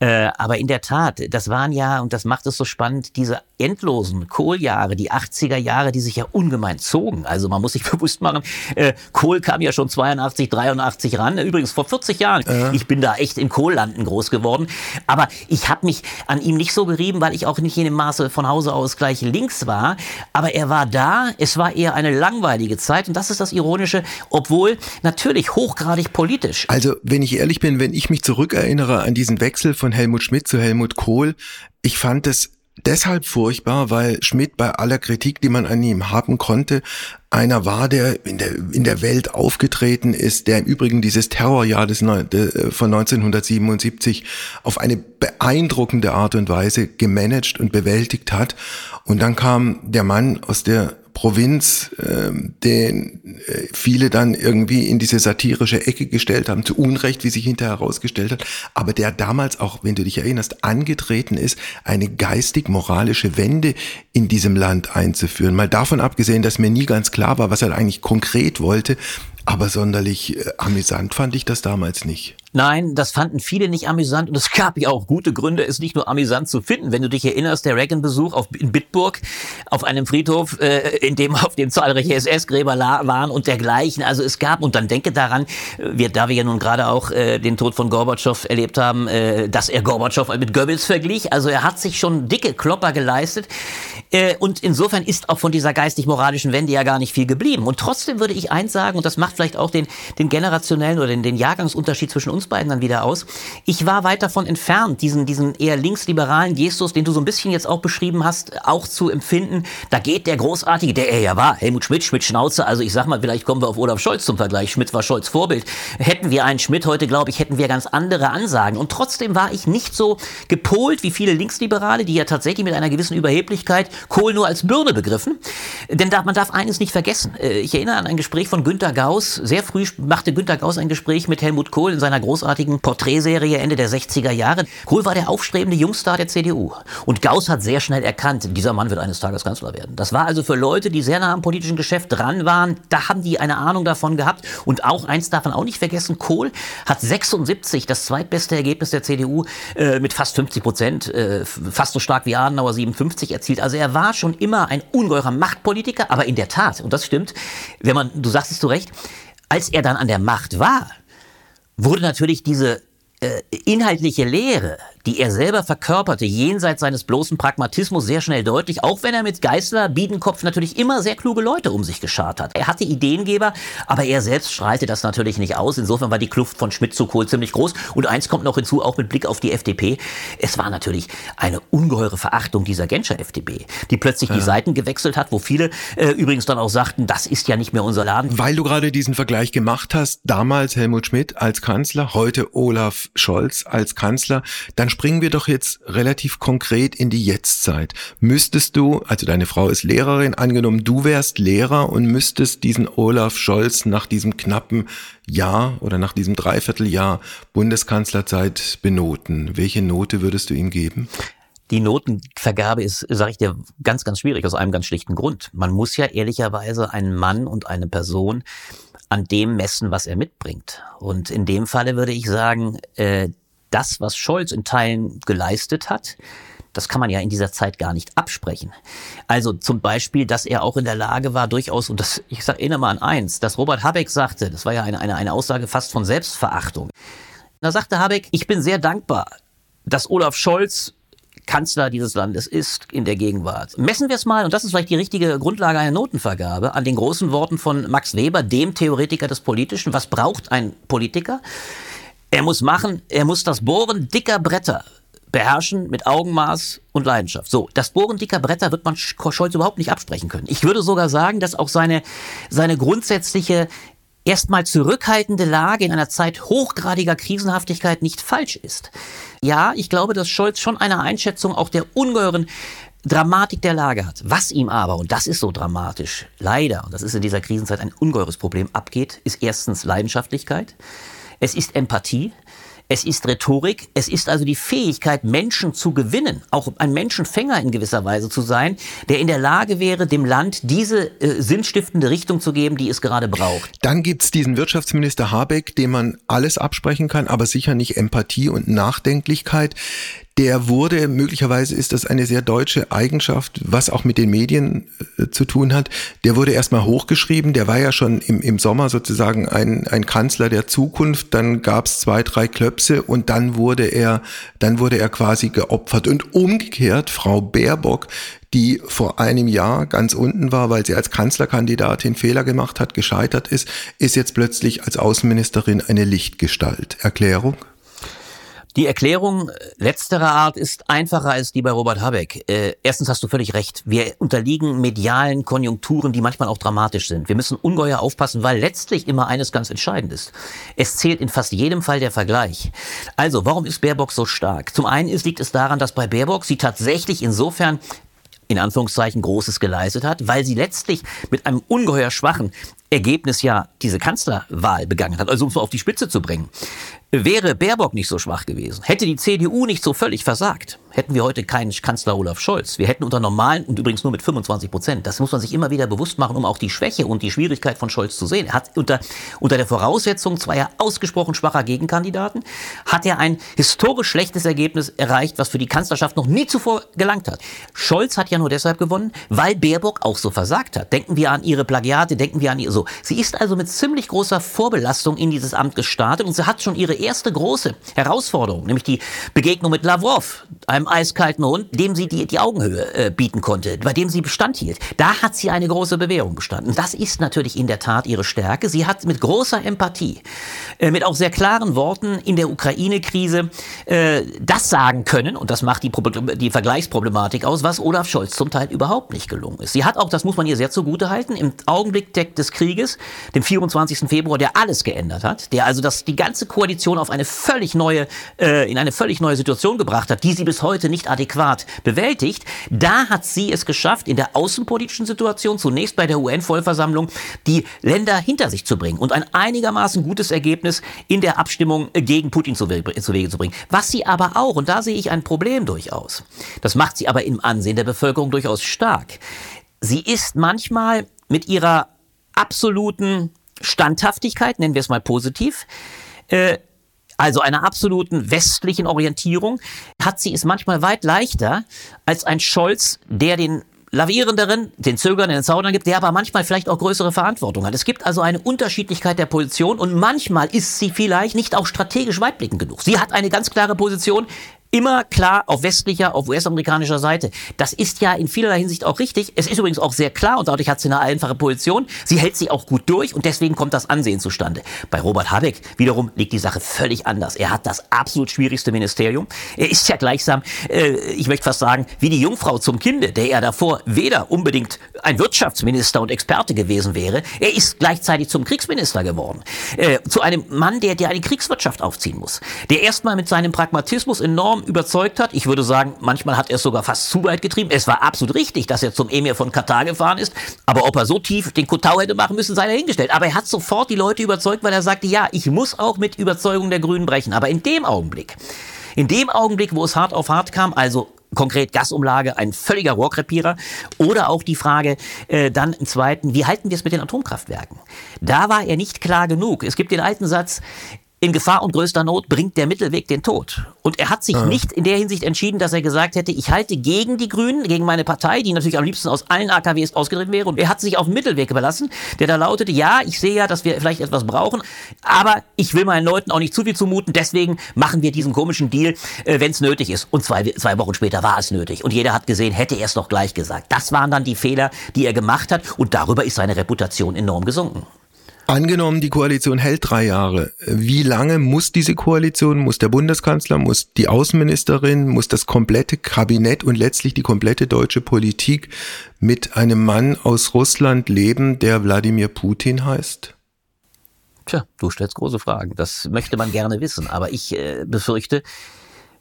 Speaker 4: Äh, aber in der Tat, das waren ja, und das macht es so spannend, diese endlosen Kohljahre, die 80er Jahre, die sich ja ungemein zogen. Also man muss sich bewusst machen, äh, Kohl kam ja schon 82, 83 ran. Übrigens vor 40 Jahren. Äh. Ich bin da echt in Kohllanden groß geworden. Aber ich habe mich an ihm nicht so gerieben, weil ich auch nicht in dem Maße von Hause aus gleich links war. Aber er war da. Es war eher eine langweilige Zeit. Und das ist das Ironische, obwohl natürlich hochgradig politisch.
Speaker 2: Also wenn ich ehrlich bin, wenn ich mich zurückerinnere an diesen Wechsel von von Helmut Schmidt zu Helmut Kohl. Ich fand es deshalb furchtbar, weil Schmidt bei aller Kritik, die man an ihm haben konnte, einer war, der in der, in der Welt aufgetreten ist, der im Übrigen dieses Terrorjahr des, von 1977 auf eine beeindruckende Art und Weise gemanagt und bewältigt hat. Und dann kam der Mann aus der Provinz, äh, den äh, viele dann irgendwie in diese satirische Ecke gestellt haben, zu Unrecht, wie sich hinterher herausgestellt hat, aber der damals auch, wenn du dich erinnerst, angetreten ist, eine geistig-moralische Wende in diesem Land einzuführen. Mal davon abgesehen, dass mir nie ganz klar war, was er eigentlich konkret wollte, aber sonderlich äh, amüsant fand ich das damals nicht.
Speaker 4: Nein, das fanden viele nicht amüsant und es gab ja auch gute Gründe, es nicht nur amüsant zu finden. Wenn du dich erinnerst, der Reagan-Besuch in Bitburg auf einem Friedhof, äh, in dem auf dem zahlreiche SS-Gräber waren und dergleichen. Also es gab, und dann denke daran, wir, da wir ja nun gerade auch äh, den Tod von Gorbatschow erlebt haben, äh, dass er Gorbatschow mit Goebbels verglich. Also er hat sich schon dicke Klopper geleistet. Äh, und insofern ist auch von dieser geistig-moralischen Wende ja gar nicht viel geblieben. Und trotzdem würde ich eins sagen, und das macht vielleicht auch den, den generationellen oder den, den Jahrgangsunterschied zwischen uns beiden dann wieder aus. Ich war weit davon entfernt, diesen, diesen eher linksliberalen Gestus, den du so ein bisschen jetzt auch beschrieben hast, auch zu empfinden. Da geht der Großartige, der er ja war, Helmut Schmidt, Schmidt Schnauze. Also ich sag mal, vielleicht kommen wir auf Olaf Scholz zum Vergleich. Schmidt war Scholz Vorbild. Hätten wir einen Schmidt heute, glaube ich, hätten wir ganz andere Ansagen. Und trotzdem war ich nicht so gepolt wie viele Linksliberale, die ja tatsächlich mit einer gewissen Überheblichkeit Kohl nur als Birne begriffen. Denn man darf eines nicht vergessen. Äh, ich erinnere an ein Gespräch von Günter Gauss. Sehr früh machte Günter Gauss ein Gespräch mit Helmut Kohl in seiner großartigen Porträtserie Ende der 60er Jahre. Kohl war der aufstrebende Jungstar der CDU. Und Gauss hat sehr schnell erkannt, dieser Mann wird eines Tages Kanzler werden. Das war also für Leute, die sehr nah am politischen Geschäft dran waren, da haben die eine Ahnung davon gehabt. Und auch eins darf man auch nicht vergessen, Kohl hat 76, das zweitbeste Ergebnis der CDU, äh, mit fast 50 Prozent, äh, fast so stark wie Adenauer 57 erzielt. Also er war schon immer ein ungeheurer Machtpolitiker, aber in der Tat, und das stimmt, wenn man, du sagst es zu Recht, als er dann an der Macht war, wurde natürlich diese äh, inhaltliche Lehre, die er selber verkörperte, jenseits seines bloßen Pragmatismus sehr schnell deutlich, auch wenn er mit Geißler, Biedenkopf natürlich immer sehr kluge Leute um sich geschart hat. Er hatte Ideengeber, aber er selbst strahlte das natürlich nicht aus. Insofern war die Kluft von Schmidt zu Kohl ziemlich groß. Und eins kommt noch hinzu, auch mit Blick auf die FDP. Es war natürlich eine ungeheure Verachtung dieser Genscher FDP, die plötzlich ja. die Seiten gewechselt hat, wo viele äh, übrigens dann auch sagten, das ist ja nicht mehr unser Laden.
Speaker 2: Weil du gerade diesen Vergleich gemacht hast, damals Helmut Schmidt als Kanzler, heute Olaf Scholz als Kanzler, dann springen wir doch jetzt relativ konkret in die Jetztzeit. Müsstest du, also deine Frau ist Lehrerin, angenommen du wärst Lehrer und müsstest diesen Olaf Scholz nach diesem knappen Jahr oder nach diesem Dreivierteljahr Bundeskanzlerzeit benoten. Welche Note würdest du ihm geben?
Speaker 4: Die Notenvergabe ist, sage ich dir, ganz, ganz schwierig aus einem ganz schlichten Grund. Man muss ja ehrlicherweise einen Mann und eine Person an dem messen, was er mitbringt. Und in dem Falle würde ich sagen, äh, das, was Scholz in Teilen geleistet hat, das kann man ja in dieser Zeit gar nicht absprechen. Also zum Beispiel, dass er auch in der Lage war, durchaus, und das, ich sag, erinnere mal an eins, dass Robert Habeck sagte, das war ja eine, eine, eine Aussage fast von Selbstverachtung. Da sagte Habeck, ich bin sehr dankbar, dass Olaf Scholz Kanzler dieses Landes ist in der Gegenwart. Messen wir es mal, und das ist vielleicht die richtige Grundlage einer Notenvergabe, an den großen Worten von Max Weber, dem Theoretiker des Politischen. Was braucht ein Politiker? Er muss machen, er muss das Bohren dicker Bretter beherrschen mit Augenmaß und Leidenschaft. So, das Bohren dicker Bretter wird man Scholz überhaupt nicht absprechen können. Ich würde sogar sagen, dass auch seine, seine grundsätzliche erstmal zurückhaltende Lage in einer Zeit hochgradiger Krisenhaftigkeit nicht falsch ist. Ja, ich glaube, dass Scholz schon eine Einschätzung auch der ungeheuren Dramatik der Lage hat. Was ihm aber, und das ist so dramatisch, leider, und das ist in dieser Krisenzeit ein ungeheures Problem, abgeht, ist erstens Leidenschaftlichkeit. Es ist Empathie. es ist Rhetorik, es ist also die Fähigkeit, Menschen zu gewinnen, auch ein Menschenfänger in gewisser Weise zu sein, der in der Lage wäre, dem Land diese äh, sinnstiftende Richtung zu geben, die es gerade braucht.
Speaker 2: Dann gibt's diesen Wirtschaftsminister Habeck, dem man alles absprechen kann, aber sicher nicht Empathie und Nachdenklichkeit der wurde, möglicherweise ist das eine sehr deutsche Eigenschaft, was auch mit den Medien äh, zu tun hat, der wurde erstmal hochgeschrieben, der war ja schon im, im Sommer sozusagen ein, ein Kanzler der Zukunft, dann gab es zwei, drei Klöpse und dann wurde er, dann wurde er quasi geopfert. Und umgekehrt, Frau Baerbock, die vor einem Jahr ganz unten war, weil sie als Kanzlerkandidatin Fehler gemacht hat, gescheitert ist, ist jetzt plötzlich als Außenministerin eine Lichtgestalt. Erklärung?
Speaker 4: Die Erklärung letzterer Art ist einfacher als die bei Robert Habeck. Äh, erstens hast du völlig recht. Wir unterliegen medialen Konjunkturen, die manchmal auch dramatisch sind. Wir müssen ungeheuer aufpassen, weil letztlich immer eines ganz entscheidend ist. Es zählt in fast jedem Fall der Vergleich. Also, warum ist Baerbock so stark? Zum einen ist, liegt es daran, dass bei Baerbock sie tatsächlich insofern in Anführungszeichen Großes geleistet hat, weil sie letztlich mit einem ungeheuer schwachen Ergebnis ja diese Kanzlerwahl begangen hat, also um es auf die Spitze zu bringen. Wäre Baerbock nicht so schwach gewesen, hätte die CDU nicht so völlig versagt, hätten wir heute keinen Kanzler Olaf Scholz. Wir hätten unter normalen und übrigens nur mit 25 Prozent. Das muss man sich immer wieder bewusst machen, um auch die Schwäche und die Schwierigkeit von Scholz zu sehen. Er hat unter, unter der Voraussetzung zweier ausgesprochen schwacher Gegenkandidaten, hat er ein historisch schlechtes Ergebnis erreicht, was für die Kanzlerschaft noch nie zuvor gelangt hat. Scholz hat ja nur deshalb gewonnen, weil Baerbock auch so versagt hat. Denken wir an ihre Plagiate, denken wir an ihr so. Sie ist also mit ziemlich großer Vorbelastung in dieses Amt gestartet und sie hat schon ihre erste große Herausforderung, nämlich die Begegnung mit Lavrov, einem eiskalten Hund, dem sie die, die Augenhöhe äh, bieten konnte, bei dem sie Bestand hielt. Da hat sie eine große Bewährung bestanden. Das ist natürlich in der Tat ihre Stärke. Sie hat mit großer Empathie, äh, mit auch sehr klaren Worten in der Ukraine-Krise äh, das sagen können, und das macht die, die Vergleichsproblematik aus, was Olaf Scholz zum Teil überhaupt nicht gelungen ist. Sie hat auch, das muss man ihr sehr zugute halten, im Augenblick des Krieges, dem 24. Februar, der alles geändert hat, der also das, die ganze Koalition auf eine völlig neue, äh, in eine völlig neue Situation gebracht hat, die sie bis heute nicht adäquat bewältigt. Da hat sie es geschafft, in der außenpolitischen Situation, zunächst bei der UN-Vollversammlung, die Länder hinter sich zu bringen und ein einigermaßen gutes Ergebnis in der Abstimmung gegen Putin zu, zu Wege zu bringen. Was sie aber auch, und da sehe ich ein Problem durchaus, das macht sie aber im Ansehen der Bevölkerung durchaus stark. Sie ist manchmal mit ihrer absoluten Standhaftigkeit, nennen wir es mal positiv, äh, also einer absoluten westlichen Orientierung, hat sie es manchmal weit leichter als ein Scholz, der den lavierenderen, den Zögern, den Zaunern gibt, der aber manchmal vielleicht auch größere Verantwortung hat. Es gibt also eine Unterschiedlichkeit der Position und manchmal ist sie vielleicht nicht auch strategisch weitblickend genug. Sie hat eine ganz klare Position, immer klar auf westlicher, auf US-amerikanischer Seite. Das ist ja in vielerlei Hinsicht auch richtig. Es ist übrigens auch sehr klar und dadurch hat sie eine einfache Position. Sie hält sie auch gut durch und deswegen kommt das Ansehen zustande. Bei Robert Habeck wiederum liegt die Sache völlig anders. Er hat das absolut schwierigste Ministerium. Er ist ja gleichsam, äh, ich möchte fast sagen, wie die Jungfrau zum Kinde, der er davor weder unbedingt ein Wirtschaftsminister und Experte gewesen wäre. Er ist gleichzeitig zum Kriegsminister geworden. Äh, zu einem Mann, der, der eine Kriegswirtschaft aufziehen muss. Der erstmal mit seinem Pragmatismus enorm enorm überzeugt hat. Ich würde sagen, manchmal hat er es sogar fast zu weit getrieben. Es war absolut richtig, dass er zum Emir von Katar gefahren ist. Aber ob er so tief den Kotau hätte machen müssen, sei dahingestellt. Aber er hat sofort die Leute überzeugt, weil er sagte, ja, ich muss auch mit Überzeugung der Grünen brechen. Aber in dem Augenblick, in dem Augenblick, wo es hart auf hart kam, also konkret Gasumlage, ein völliger Rohrkrepierer. Oder auch die Frage äh, dann im zweiten, wie halten wir es mit den Atomkraftwerken? Da war er nicht klar genug. Es gibt den alten Satz, in Gefahr und größter Not bringt der Mittelweg den Tod. Und er hat sich ja. nicht in der Hinsicht entschieden, dass er gesagt hätte, ich halte gegen die Grünen, gegen meine Partei, die natürlich am liebsten aus allen AKWs ausgetreten wäre. Und er hat sich auf den Mittelweg überlassen, der da lautete, ja, ich sehe ja, dass wir vielleicht etwas brauchen, aber ich will meinen Leuten auch nicht zu viel zumuten, deswegen machen wir diesen komischen Deal, äh, wenn es nötig ist. Und zwei, zwei Wochen später war es nötig. Und jeder hat gesehen, hätte er es doch gleich gesagt. Das waren dann die Fehler, die er gemacht hat. Und darüber ist seine Reputation enorm gesunken.
Speaker 2: Angenommen, die Koalition hält drei Jahre. Wie lange muss diese Koalition, muss der Bundeskanzler, muss die Außenministerin, muss das komplette Kabinett und letztlich die komplette deutsche Politik mit einem Mann aus Russland leben, der Wladimir Putin heißt?
Speaker 4: Tja, du stellst große Fragen. Das möchte man gerne wissen. Aber ich äh, befürchte,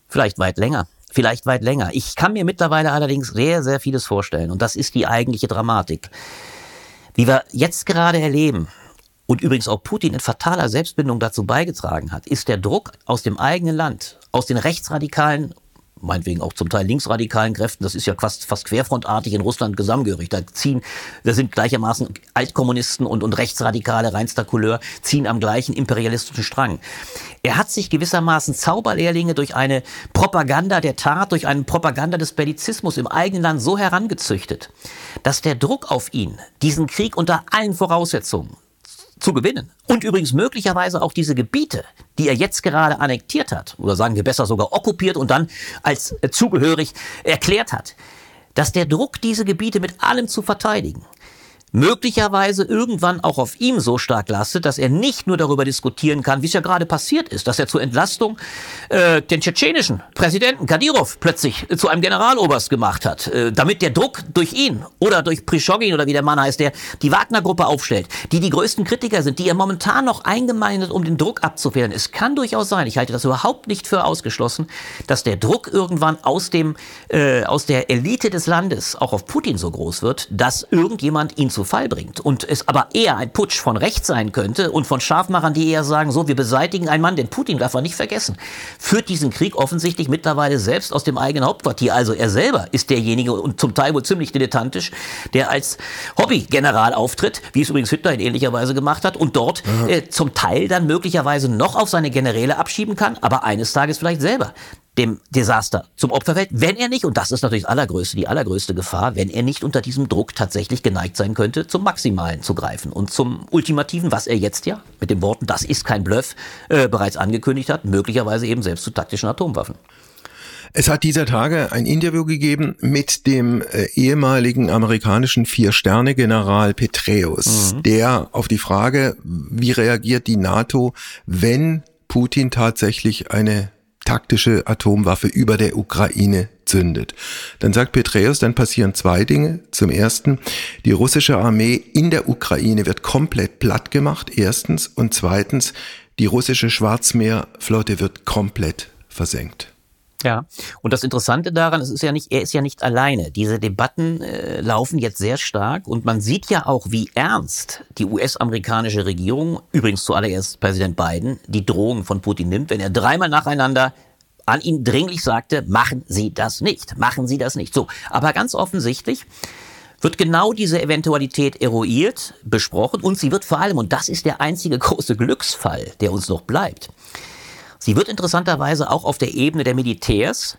Speaker 4: vielleicht weit länger. Vielleicht weit länger. Ich kann mir mittlerweile allerdings sehr, sehr vieles vorstellen. Und das ist die eigentliche Dramatik. Wie wir jetzt gerade erleben, und übrigens auch Putin in fataler Selbstbindung dazu beigetragen hat, ist der Druck aus dem eigenen Land, aus den rechtsradikalen meinetwegen auch zum Teil linksradikalen Kräften, das ist ja fast, fast querfrontartig in Russland gesammengehörig. Da ziehen, da sind gleichermaßen Altkommunisten und, und Rechtsradikale reinster Couleur, ziehen am gleichen imperialistischen Strang. Er hat sich gewissermaßen Zauberlehrlinge durch eine Propaganda der Tat, durch eine Propaganda des Bellizismus im eigenen Land so herangezüchtet, dass der Druck auf ihn, diesen Krieg unter allen Voraussetzungen zu gewinnen. Und übrigens möglicherweise auch diese Gebiete, die er jetzt gerade annektiert hat, oder sagen wir besser sogar okkupiert und dann als äh, zugehörig erklärt hat, dass der Druck, diese Gebiete mit allem zu verteidigen, möglicherweise irgendwann auch auf ihm so stark lastet, dass er nicht nur darüber diskutieren kann, wie es ja gerade passiert ist, dass er zur Entlastung äh, den tschetschenischen Präsidenten Kadyrov plötzlich zu einem Generaloberst gemacht hat, äh, damit der Druck durch ihn oder durch Prischogin oder wie der Mann heißt, der die Wagner-Gruppe aufstellt, die die größten Kritiker sind, die er momentan noch eingemeindet, um den Druck abzuwehren. Es kann durchaus sein, ich halte das überhaupt nicht für ausgeschlossen, dass der Druck irgendwann aus dem äh, aus der Elite des Landes auch auf Putin so groß wird, dass irgendjemand ihn zu Fall bringt und es aber eher ein Putsch von rechts sein könnte und von Scharfmachern, die eher sagen, so, wir beseitigen einen Mann, den Putin darf man nicht vergessen, führt diesen Krieg offensichtlich mittlerweile selbst aus dem eigenen Hauptquartier. Also er selber ist derjenige und zum Teil wohl ziemlich dilettantisch, der als Hobbygeneral auftritt, wie es übrigens Hitler in ähnlicher Weise gemacht hat und dort äh, zum Teil dann möglicherweise noch auf seine Generäle abschieben kann, aber eines Tages vielleicht selber dem Desaster zum Opfer fällt, wenn er nicht, und das ist natürlich das allergrößte, die allergrößte Gefahr, wenn er nicht unter diesem Druck tatsächlich geneigt sein könnte, zum Maximalen zu greifen und zum Ultimativen, was er jetzt ja mit den Worten, das ist kein Bluff, äh, bereits angekündigt hat, möglicherweise eben selbst zu taktischen Atomwaffen.
Speaker 2: Es hat dieser Tage ein Interview gegeben mit dem äh, ehemaligen amerikanischen Vier-Sterne-General Petraeus, mhm. der auf die Frage, wie reagiert die NATO, wenn Putin tatsächlich eine taktische Atomwaffe über der Ukraine zündet. Dann sagt Petreus, dann passieren zwei Dinge. Zum ersten, die russische Armee in der Ukraine wird komplett platt gemacht, erstens. Und zweitens, die russische Schwarzmeerflotte wird komplett versenkt.
Speaker 4: Ja, und das Interessante daran, es ist ja nicht, er ist ja nicht alleine. Diese Debatten äh, laufen jetzt sehr stark und man sieht ja auch, wie ernst die US-amerikanische Regierung, übrigens zuallererst Präsident Biden, die Drohung von Putin nimmt, wenn er dreimal nacheinander an ihn dringlich sagte, machen Sie das nicht, machen Sie das nicht. So, aber ganz offensichtlich wird genau diese Eventualität eruiert, besprochen und sie wird vor allem, und das ist der einzige große Glücksfall, der uns noch bleibt, Sie wird interessanterweise auch auf der Ebene der Militärs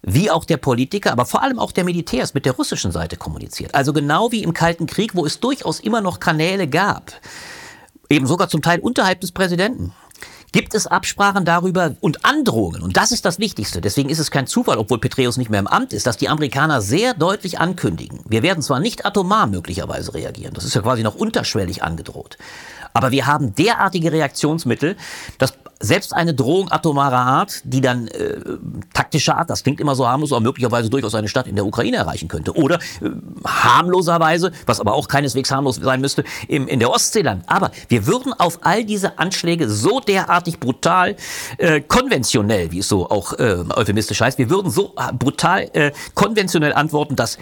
Speaker 4: wie auch der Politiker, aber vor allem auch der Militärs mit der russischen Seite kommuniziert. Also genau wie im Kalten Krieg, wo es durchaus immer noch Kanäle gab, eben sogar zum Teil unterhalb des Präsidenten. Gibt es Absprachen darüber und Androhungen? Und das ist das Wichtigste. Deswegen ist es kein Zufall, obwohl Petreus nicht mehr im Amt ist, dass die Amerikaner sehr deutlich ankündigen. Wir werden zwar nicht atomar möglicherweise reagieren. Das ist ja quasi noch unterschwellig angedroht. Aber wir haben derartige Reaktionsmittel, dass selbst eine Drohung atomarer Art, die dann äh, taktischer Art, das klingt immer so harmlos, aber möglicherweise durchaus eine Stadt in der Ukraine erreichen könnte. Oder äh, harmloserweise, was aber auch keineswegs harmlos sein müsste, im, in der Ostseeland. Aber wir würden auf all diese Anschläge so derartig brutal, äh, konventionell, wie es so auch äh, euphemistisch heißt, wir würden so äh, brutal äh, konventionell antworten, dass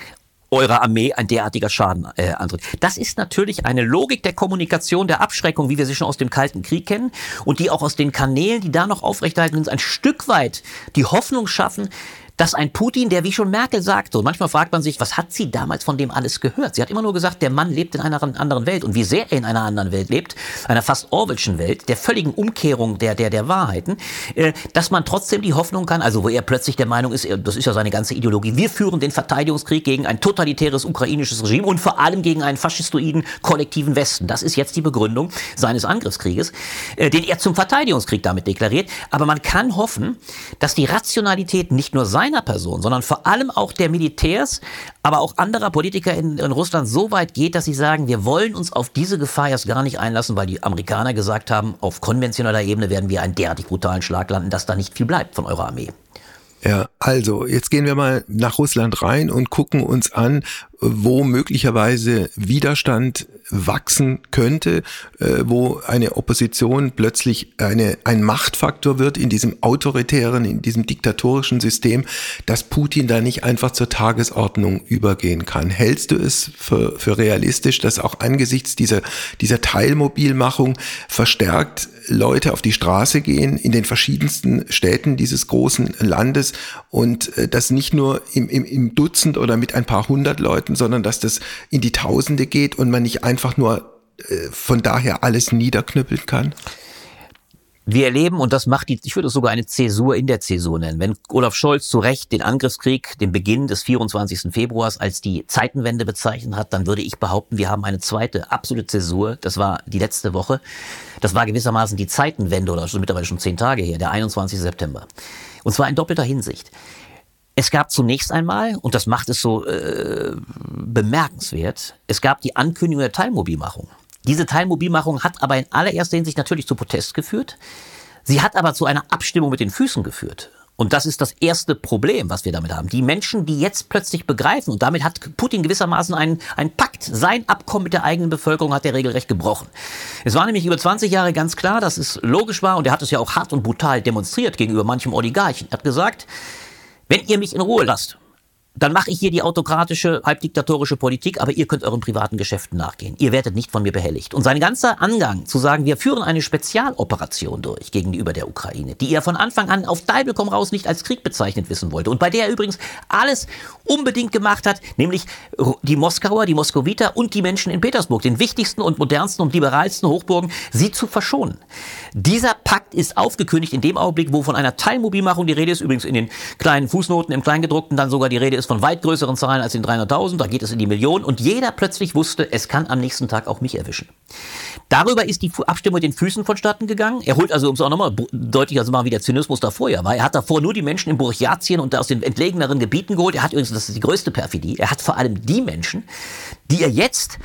Speaker 4: eurer Armee ein derartiger Schaden äh, antritt. Das ist natürlich eine Logik der Kommunikation, der Abschreckung, wie wir sie schon aus dem Kalten Krieg kennen und die auch aus den Kanälen, die da noch aufrechterhalten, uns ein Stück weit die Hoffnung schaffen, dass ein Putin, der wie schon Merkel sagte, und manchmal fragt man sich, was hat sie damals von dem alles gehört? Sie hat immer nur gesagt, der Mann lebt in einer anderen Welt und wie sehr er in einer anderen Welt lebt, einer fast Orwellschen Welt, der völligen Umkehrung der, der, der Wahrheiten, äh, dass man trotzdem die Hoffnung kann, also wo er plötzlich der Meinung ist, das ist ja seine ganze Ideologie, wir führen den Verteidigungskrieg gegen ein totalitäres ukrainisches Regime und vor allem gegen einen faschistoiden kollektiven Westen. Das ist jetzt die Begründung seines Angriffskrieges, äh, den er zum Verteidigungskrieg damit deklariert. Aber man kann hoffen, dass die Rationalität nicht nur sein seiner Person, sondern vor allem auch der Militärs, aber auch anderer Politiker in, in Russland so weit geht, dass sie sagen, wir wollen uns auf diese Gefahr erst gar nicht einlassen, weil die Amerikaner gesagt haben, auf konventioneller Ebene werden wir einen derartig brutalen Schlag landen, dass da nicht viel bleibt von eurer Armee.
Speaker 2: Ja, also jetzt gehen wir mal nach Russland rein und gucken uns an, wo möglicherweise Widerstand wachsen könnte, äh, wo eine Opposition plötzlich eine, ein Machtfaktor wird in diesem autoritären, in diesem diktatorischen System, dass Putin da nicht einfach zur Tagesordnung übergehen kann. Hältst du es für, für realistisch, dass auch angesichts dieser, dieser Teilmobilmachung verstärkt Leute auf die Straße gehen in den verschiedensten Städten dieses großen Landes und äh, das nicht nur im, im, im Dutzend oder mit ein paar hundert Leuten, sondern dass das in die Tausende geht und man nicht einfach nur äh, von daher alles niederknüppeln kann?
Speaker 4: Wir erleben, und das macht die, ich würde es sogar eine Zäsur in der Zäsur nennen, wenn Olaf Scholz zu Recht den Angriffskrieg, den Beginn des 24. Februars als die Zeitenwende bezeichnet hat, dann würde ich behaupten, wir haben eine zweite absolute Zäsur. Das war die letzte Woche. Das war gewissermaßen die Zeitenwende oder schon mittlerweile schon zehn Tage her, der 21. September. Und zwar in doppelter Hinsicht. Es gab zunächst einmal, und das macht es so äh, bemerkenswert, es gab die Ankündigung der Teilmobilmachung. Diese Teilmobilmachung hat aber in allererster Hinsicht natürlich zu Protest geführt. Sie hat aber zu einer Abstimmung mit den Füßen geführt. Und das ist das erste Problem, was wir damit haben. Die Menschen, die jetzt plötzlich begreifen, und damit hat Putin gewissermaßen einen, einen Pakt, sein Abkommen mit der eigenen Bevölkerung hat er regelrecht gebrochen. Es war nämlich über 20 Jahre ganz klar, dass es logisch war, und er hat es ja auch hart und brutal demonstriert gegenüber manchem Oligarchen. Er hat gesagt, wenn ihr mich in Ruhe lasst, dann mache ich hier die autokratische, halbdiktatorische Politik, aber ihr könnt euren privaten Geschäften nachgehen. Ihr werdet nicht von mir behelligt. Und sein ganzer Angang zu sagen, wir führen eine Spezialoperation durch gegenüber der Ukraine, die er von Anfang an auf Deibel komm raus nicht als Krieg bezeichnet wissen wollte und bei der er übrigens alles unbedingt gemacht hat, nämlich die Moskauer, die Moskowiter und die Menschen in Petersburg, den wichtigsten und modernsten und liberalsten Hochburgen, sie zu verschonen. Dieser Pakt ist aufgekündigt in dem Augenblick, wo von einer Teilmobilmachung die Rede ist, übrigens in den kleinen Fußnoten im Kleingedruckten dann sogar die Rede ist von weit größeren Zahlen als den 300.000, da geht es in die Millionen und jeder plötzlich wusste, es kann am nächsten Tag auch mich erwischen. Darüber ist die Abstimmung mit den Füßen vonstatten gegangen. Er holt also, um es auch nochmal deutlicher zu machen, wie der Zynismus davor ja war. Er hat davor nur die Menschen in Burjatien und aus den entlegeneren Gebieten geholt. Er hat übrigens, das ist die größte Perfidie, er hat vor allem die Menschen, die er jetzt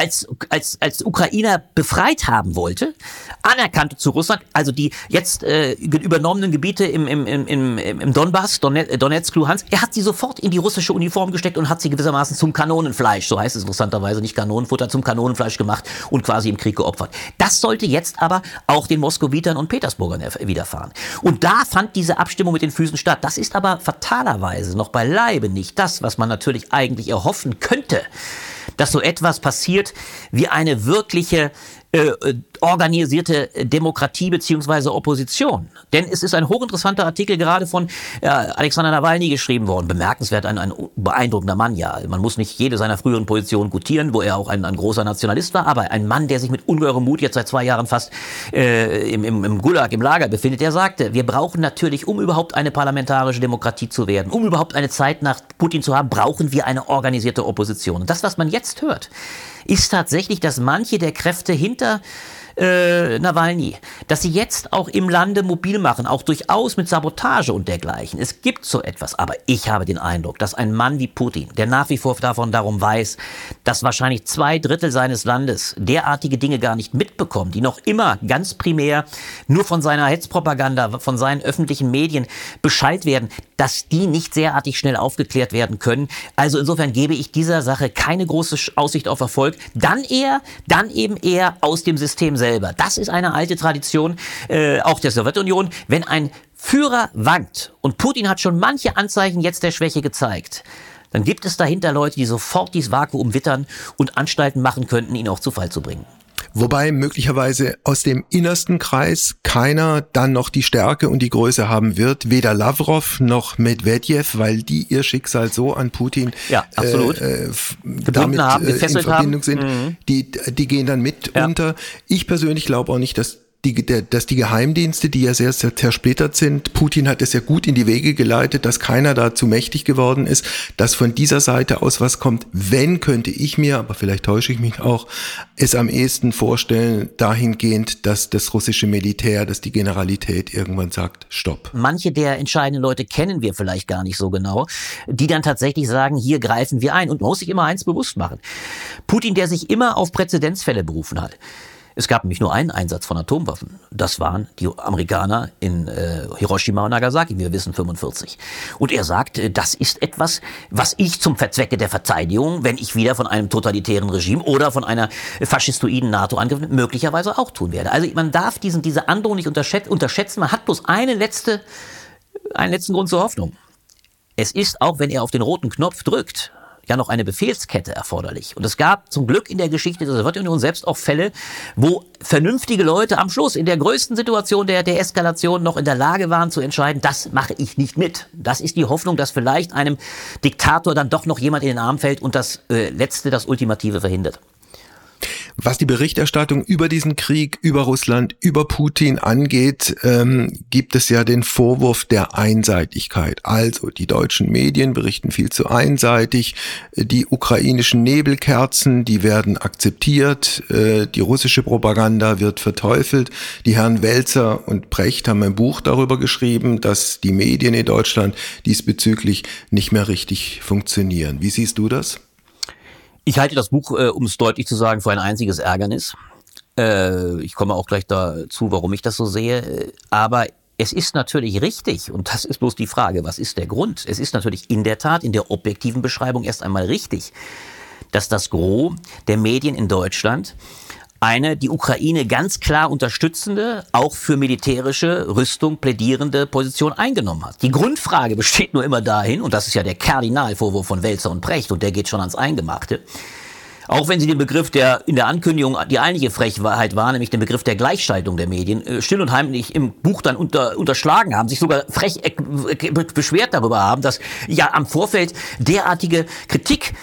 Speaker 4: als, als, als Ukrainer befreit haben wollte, anerkannte zu Russland, also die jetzt äh, übernommenen Gebiete im, im, im, im Donbass, Donetsk, Luhansk, er hat sie sofort in die russische Uniform gesteckt und hat sie gewissermaßen zum Kanonenfleisch, so heißt es interessanterweise, nicht Kanonenfutter, zum Kanonenfleisch gemacht und quasi im Krieg geopfert. Das sollte jetzt aber auch den Moskowitern und Petersburgern widerfahren. Und da fand diese Abstimmung mit den Füßen statt. Das ist aber fatalerweise noch beileibe nicht das, was man natürlich eigentlich erhoffen könnte dass so etwas passiert wie eine wirkliche äh, organisierte Demokratie beziehungsweise Opposition. Denn es ist ein hochinteressanter Artikel gerade von äh, Alexander Nawalny geschrieben worden. Bemerkenswert, ein, ein beeindruckender Mann, ja. Man muss nicht jede seiner früheren Positionen gutieren, wo er auch ein, ein großer Nationalist war, aber ein Mann, der sich mit ungeheurem Mut jetzt seit zwei Jahren fast äh, im, im, im Gulag, im Lager befindet, der sagte, wir brauchen natürlich, um überhaupt eine parlamentarische Demokratie zu werden, um überhaupt eine Zeit nach Putin zu haben, brauchen wir eine organisierte Opposition. Und das, was man jetzt hört, ist tatsächlich, dass manche der Kräfte hinter äh, Nawalny, dass sie jetzt auch im Lande mobil machen, auch durchaus mit Sabotage und dergleichen. Es gibt so etwas, aber ich habe den Eindruck, dass ein Mann wie Putin, der nach wie vor davon darum weiß, dass wahrscheinlich zwei Drittel seines Landes derartige Dinge gar nicht mitbekommen, die noch immer ganz primär nur von seiner Hetzpropaganda, von seinen öffentlichen Medien Bescheid werden, dass die nicht derartig schnell aufgeklärt werden können. Also insofern gebe ich dieser Sache keine große Aussicht auf Erfolg. Dann eher, dann eben eher aus dem System selber. Das ist eine alte Tradition äh, auch der Sowjetunion. Wenn ein Führer wankt, und Putin hat schon manche Anzeichen jetzt der Schwäche gezeigt, dann gibt es dahinter Leute, die sofort dieses Vakuum wittern und Anstalten machen könnten, ihn auch zu Fall zu bringen.
Speaker 2: Wobei möglicherweise aus dem innersten Kreis keiner dann noch die Stärke und die Größe haben wird, weder Lavrov noch Medvedev, weil die ihr Schicksal so an Putin
Speaker 4: ja, absolut. Äh,
Speaker 2: äh damit haben, äh, in Verbindung haben. sind. Mhm. Die, die gehen dann mit ja. unter. Ich persönlich glaube auch nicht, dass die, der, dass die Geheimdienste, die ja sehr, sehr zersplittert sind, Putin hat es ja gut in die Wege geleitet, dass keiner da zu mächtig geworden ist, dass von dieser Seite aus was kommt. Wenn, könnte ich mir, aber vielleicht täusche ich mich auch, es am ehesten vorstellen, dahingehend, dass das russische Militär, dass die Generalität irgendwann sagt, stopp.
Speaker 4: Manche der entscheidenden Leute kennen wir vielleicht gar nicht so genau, die dann tatsächlich sagen, hier greifen wir ein. Und man muss sich immer eins bewusst machen. Putin, der sich immer auf Präzedenzfälle berufen hat, Es gab nämlich nur einen Einsatz von Atomwaffen. Das waren die Amerikaner in äh, Hiroshima und Nagasaki, wie wir wissen, 45. Und er sagt, äh, das ist etwas, was ich zum Verzwecke der Verteidigung, wenn ich wieder von einem totalitären Regime oder von einer faschistoiden NATO angegriffen möglicherweise auch tun werde. Also man darf diesen, diese Androhung nicht unterschätzen. Man hat bloß eine letzte, einen letzten Grund zur Hoffnung. Es ist, auch wenn er auf den roten Knopf drückt, ja noch eine Befehlskette erforderlich. Und es gab zum Glück in der Geschichte der Sowjetunion selbst auch Fälle, wo vernünftige Leute am Schluss in der größten Situation der, der Eskalation noch in der Lage waren zu entscheiden, das mache ich nicht mit. Das ist die Hoffnung, dass vielleicht einem Diktator dann doch noch jemand in den Arm fällt und das äh, Letzte, das Ultimative verhindert.
Speaker 2: Was die Berichterstattung über diesen Krieg, über Russland, über Putin angeht, ähm, gibt es ja den Vorwurf der Einseitigkeit. Also die deutschen Medien berichten viel zu einseitig, die ukrainischen Nebelkerzen, die werden akzeptiert, äh, die russische Propaganda wird verteufelt. Die Herren Welzer und Brecht haben ein Buch darüber geschrieben, dass die Medien in Deutschland diesbezüglich nicht mehr richtig funktionieren. Wie siehst du das?
Speaker 4: Ich halte das Buch, äh, um es deutlich zu sagen, für ein einziges Ärgernis. Äh, ich komme auch gleich dazu, warum ich das so sehe. Aber es ist natürlich richtig, und das ist bloß die Frage, was ist der Grund? Es ist natürlich in der Tat in der objektiven Beschreibung erst einmal richtig, dass das Gros der Medien in Deutschland eine die Ukraine ganz klar unterstützende, auch für militärische Rüstung plädierende Position eingenommen hat. Die Grundfrage besteht nur immer dahin, und das ist ja der Kardinalvorwurf von Welzer und Brecht, und der geht schon ans Eingemachte, auch wenn sie den Begriff, der in der Ankündigung die eigentliche Frechheit war, nämlich den Begriff der Gleichschaltung der Medien, äh, still und heimlich im Buch dann unter, unterschlagen haben, sich sogar frech äh, beschwert darüber haben, dass ja am Vorfeld derartige Kritik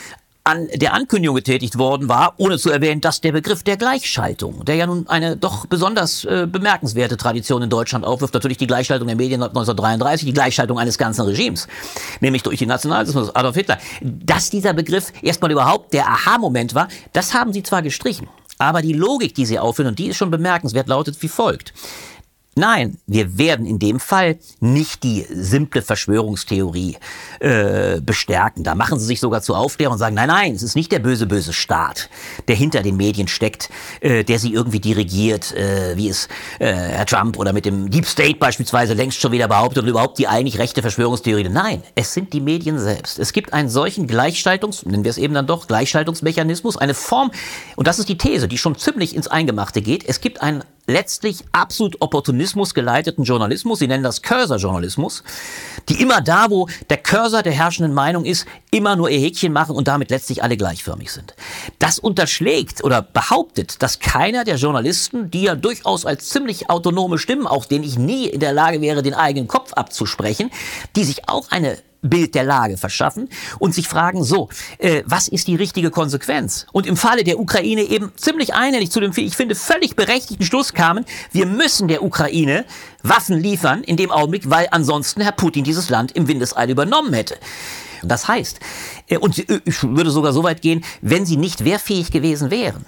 Speaker 4: an der Ankündigung getätigt worden war, ohne zu erwähnen, dass der Begriff der Gleichschaltung, der ja nun eine doch besonders äh, bemerkenswerte Tradition in Deutschland aufwirft, natürlich die Gleichschaltung der Medien 1933, die Gleichschaltung eines ganzen Regimes, nämlich durch den Nationalismus Adolf Hitler. Dass dieser Begriff erstmal überhaupt der Aha-Moment war, das haben sie zwar gestrichen, aber die Logik, die sie aufführen, und die ist schon bemerkenswert, lautet wie folgt. Nein, wir werden in dem Fall nicht die simple Verschwörungstheorie äh, bestärken. Da machen sie sich sogar zu Aufklärung und sagen, nein, nein, es ist nicht der böse, böse Staat, der hinter den Medien steckt, äh, der sie irgendwie dirigiert, äh, wie es äh, Herr Trump oder mit dem Deep State beispielsweise längst schon wieder behauptet und überhaupt die eigentlich rechte Verschwörungstheorie. Nein, es sind die Medien selbst. Es gibt einen solchen Gleichschaltungs, nennen wir es eben dann doch, Gleichschaltungsmechanismus, eine Form, und das ist die These, die schon ziemlich ins Eingemachte geht. Es gibt einen letztlich absolut Opportunismus geleiteten Journalismus, sie nennen das Cursor-Journalismus, die immer da, wo der Cursor der herrschenden Meinung ist, immer nur ihr Häkchen machen und damit letztlich alle gleichförmig sind. Das unterschlägt oder behauptet, dass keiner der Journalisten, die ja durchaus als ziemlich autonome Stimmen, auch denen ich nie in der Lage wäre, den eigenen Kopf abzusprechen, die sich auch eine Bild der Lage verschaffen und sich fragen, so, äh, was ist die richtige Konsequenz? Und im Falle der Ukraine eben ziemlich einhellig zu dem, ich finde, völlig berechtigten Schluss kamen, wir müssen der Ukraine Waffen liefern in dem Augenblick, weil ansonsten Herr Putin dieses Land im Windeseile übernommen hätte. Das heißt, äh, und äh, ich würde sogar so weit gehen, wenn sie nicht wehrfähig gewesen wären,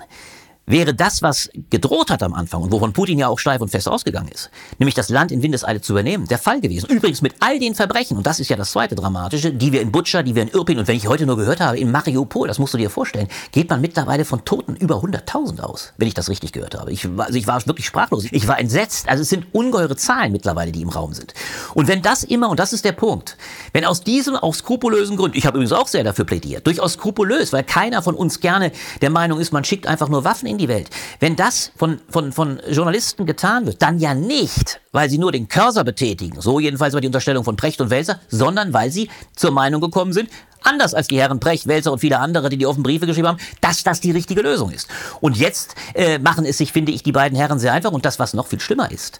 Speaker 4: wäre das, was gedroht hat am Anfang und wovon Putin ja auch steif und fest ausgegangen ist, nämlich das Land in Windeseile zu übernehmen, der Fall gewesen. Übrigens mit all den Verbrechen, und das ist ja das zweite Dramatische, die wir in Butscha, die wir in Irpin und wenn ich heute nur gehört habe, in Mariupol, das musst du dir vorstellen, geht man mittlerweile von Toten über 100.000 aus, wenn ich das richtig gehört habe. Ich war, also ich war wirklich sprachlos. Ich war entsetzt. Also es sind ungeheure Zahlen mittlerweile, die im Raum sind. Und wenn das immer, und das ist der Punkt, wenn aus diesem auch skrupulösen Gründen, ich habe übrigens auch sehr dafür plädiert, durchaus skrupulös, weil keiner von uns gerne der Meinung ist, man schickt einfach nur Waffen in die Welt. Wenn das von, von, von Journalisten getan wird, dann ja nicht, weil sie nur den Cursor betätigen, so jedenfalls war die Unterstellung von Precht und Welser, sondern weil sie zur Meinung gekommen sind, anders als die Herren Precht, Welser und viele andere, die die offen Briefe geschrieben haben, dass das die richtige Lösung ist. Und jetzt äh, machen es sich, finde ich, die beiden Herren sehr einfach und das, was noch viel schlimmer ist.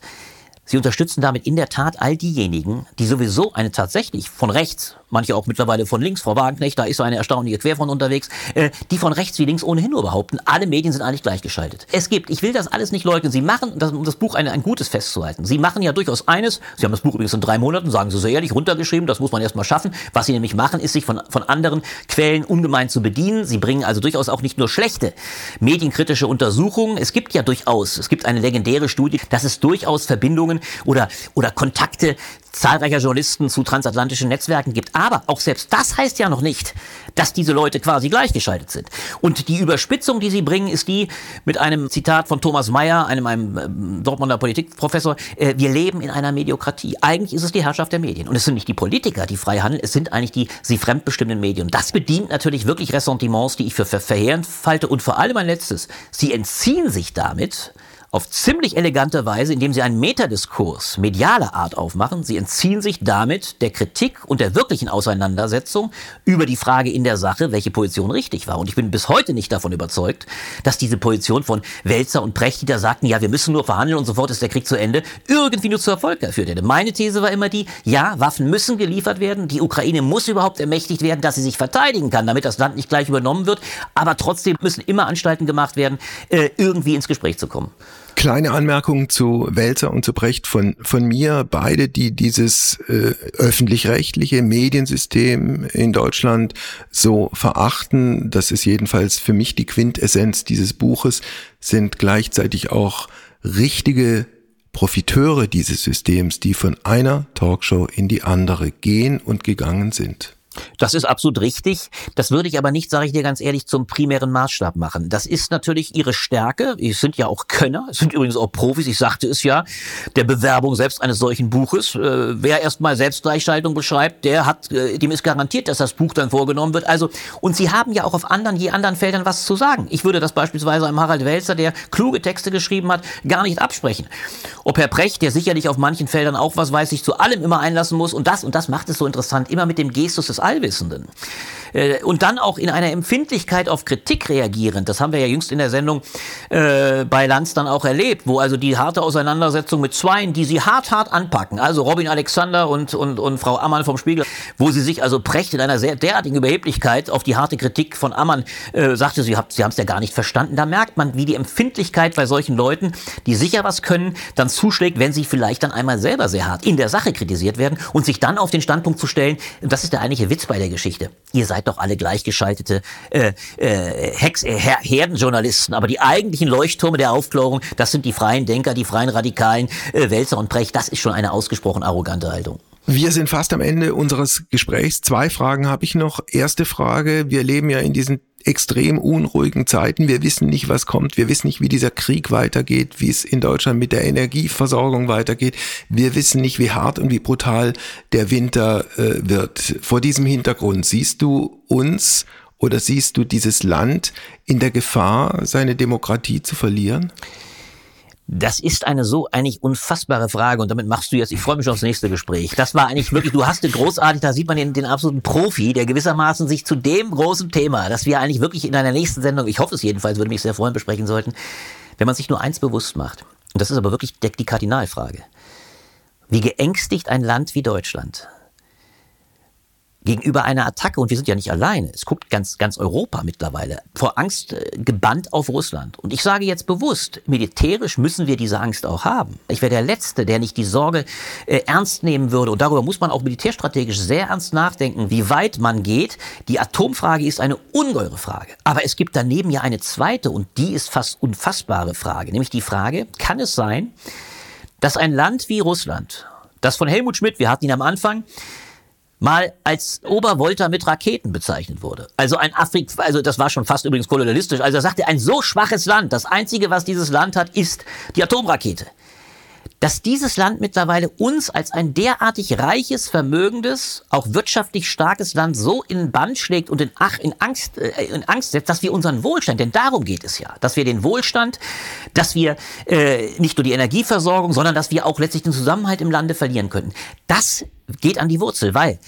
Speaker 4: Sie unterstützen damit in der Tat all diejenigen, die sowieso eine tatsächlich von rechts manche auch mittlerweile von links, Frau Wagenknecht, da ist so eine erstaunliche Querfront unterwegs, äh, die von rechts wie links ohnehin nur behaupten, alle Medien sind eigentlich gleichgeschaltet. Es gibt, ich will das alles nicht leugnen, Sie machen, das, um das Buch ein, ein gutes festzuhalten, Sie machen ja durchaus eines, Sie haben das Buch übrigens in drei Monaten, sagen Sie so ehrlich, runtergeschrieben, das muss man erstmal schaffen. Was Sie nämlich machen, ist sich von, von anderen Quellen ungemein zu bedienen. Sie bringen also durchaus auch nicht nur schlechte medienkritische Untersuchungen. Es gibt ja durchaus, es gibt eine legendäre Studie, dass es durchaus Verbindungen oder, oder Kontakte zahlreicher Journalisten zu transatlantischen Netzwerken gibt. Aber auch selbst das heißt ja noch nicht, dass diese Leute quasi gleichgeschaltet sind. Und die Überspitzung, die sie bringen, ist die mit einem Zitat von Thomas Mayer, einem, einem ähm, Dortmunder Politikprofessor, äh, wir leben in einer Mediokratie. Eigentlich ist es die Herrschaft der Medien. Und es sind nicht die Politiker, die frei handeln, es sind eigentlich die sie fremdbestimmenden Medien. Das bedient natürlich wirklich Ressentiments, die ich für verheerend falte. Und vor allem ein letztes, sie entziehen sich damit auf ziemlich elegante Weise, indem sie einen Metadiskurs medialer Art aufmachen. Sie entziehen sich damit der Kritik und der wirklichen Auseinandersetzung über die Frage in der Sache, welche Position richtig war. Und ich bin bis heute nicht davon überzeugt, dass diese Position von Welzer und Precht, die da sagten, ja, wir müssen nur verhandeln und sofort ist der Krieg zu Ende, irgendwie nur zu Erfolg geführt hätte. Meine These war immer die, ja, Waffen müssen geliefert werden, die Ukraine muss überhaupt ermächtigt werden, dass sie sich verteidigen kann, damit das Land nicht gleich übernommen wird, aber trotzdem müssen immer Anstalten gemacht werden, äh, irgendwie ins Gespräch zu kommen.
Speaker 2: Kleine Anmerkung zu Welzer und zu Brecht von, von mir. Beide, die dieses äh, öffentlich-rechtliche Mediensystem in Deutschland so verachten, das ist jedenfalls für mich die Quintessenz dieses Buches, sind gleichzeitig auch richtige Profiteure dieses Systems, die von einer Talkshow in die andere gehen und gegangen sind.
Speaker 4: Das ist absolut richtig. Das würde ich aber nicht, sage ich dir ganz ehrlich, zum primären Maßstab machen. Das ist natürlich ihre Stärke. Es sind ja auch Könner, es sind übrigens auch Profis. Ich sagte es ja, der Bewerbung selbst eines solchen Buches. Äh, wer erstmal Selbstgleichschaltung beschreibt, der hat, äh, dem ist garantiert, dass das Buch dann vorgenommen wird. Also, und sie haben ja auch auf anderen, je anderen Feldern was zu sagen. Ich würde das beispielsweise einem Harald Welzer, der kluge Texte geschrieben hat, gar nicht absprechen. Ob Herr Precht, der sicherlich auf manchen Feldern auch was weiß, sich zu allem immer einlassen muss und das, und das macht es so interessant, immer mit dem Gestus des Allwissenden. Äh, und dann auch in einer Empfindlichkeit auf Kritik reagierend. Das haben wir ja jüngst in der Sendung äh, bei Lanz dann auch erlebt, wo also die harte Auseinandersetzung mit Zweien, die sie hart, hart anpacken, also Robin Alexander und, und, und Frau Ammann vom Spiegel, wo sie sich also Precht in einer sehr derartigen Überheblichkeit auf die harte Kritik von Ammann äh, sagte, sie, sie haben es ja gar nicht verstanden. Da merkt man, wie die Empfindlichkeit bei solchen Leuten, die sicher was können, dann zuschlägt, wenn sie vielleicht dann einmal selber sehr hart in der Sache kritisiert werden und sich dann auf den Standpunkt zu stellen, das ist der eigentliche Witz bei der Geschichte. Ihr seid doch alle gleichgeschaltete äh, äh, Hex, äh, Herdenjournalisten, aber die eigentlichen Leuchttürme der Aufklärung, das sind die freien Denker, die freien Radikalen, äh, Welzer und Brecht. Das ist schon eine ausgesprochen arrogante Haltung.
Speaker 2: Wir sind fast am Ende unseres Gesprächs. Zwei Fragen habe ich noch. Erste Frage, wir leben ja in diesen extrem unruhigen Zeiten. Wir wissen nicht, was kommt. Wir wissen nicht, wie dieser Krieg weitergeht, wie es in Deutschland mit der Energieversorgung weitergeht. Wir wissen nicht, wie hart und wie brutal der Winter äh, wird. Vor diesem Hintergrund siehst du uns oder siehst du dieses Land in der Gefahr, seine Demokratie zu verlieren?
Speaker 4: Das ist eine so eigentlich unfassbare Frage und damit machst du jetzt, ich freue mich aufs nächste Gespräch. Das war eigentlich wirklich, du hast den großartig, da sieht man den, den absoluten Profi, der gewissermaßen sich zu dem großen Thema, das wir eigentlich wirklich in einer nächsten Sendung, ich hoffe es jedenfalls, würde mich sehr freuen, besprechen sollten, wenn man sich nur eins bewusst macht. Und das ist aber wirklich die Kardinalfrage. Wie geängstigt ein Land wie Deutschland gegenüber einer Attacke, und wir sind ja nicht alleine, es guckt ganz, ganz Europa mittlerweile, vor Angst äh, gebannt auf Russland. Und ich sage jetzt bewusst, militärisch müssen wir diese Angst auch haben. Ich wäre der Letzte, der nicht die Sorge äh, ernst nehmen würde. Und darüber muss man auch militärstrategisch sehr ernst nachdenken, wie weit man geht. Die Atomfrage ist eine ungeheure Frage. Aber es gibt daneben ja eine zweite, und die ist fast unfassbare Frage, nämlich die Frage, kann es sein, dass ein Land wie Russland, das von Helmut Schmidt, wir hatten ihn am Anfang, mal als Obervolta mit Raketen bezeichnet wurde. Also ein Afrik, also das war schon fast übrigens kolonialistisch. Also er sagte, ein so schwaches Land, das einzige, was dieses Land hat, ist die Atomrakete dass dieses Land mittlerweile uns als ein derartig reiches, vermögendes, auch wirtschaftlich starkes Land so in Band schlägt und in, Ach, in, Angst, äh, in Angst setzt, dass wir unseren Wohlstand, denn darum geht es ja, dass wir den Wohlstand, dass wir äh, nicht nur die Energieversorgung, sondern dass wir auch letztlich den Zusammenhalt im Lande verlieren könnten. Das geht an die Wurzel, weil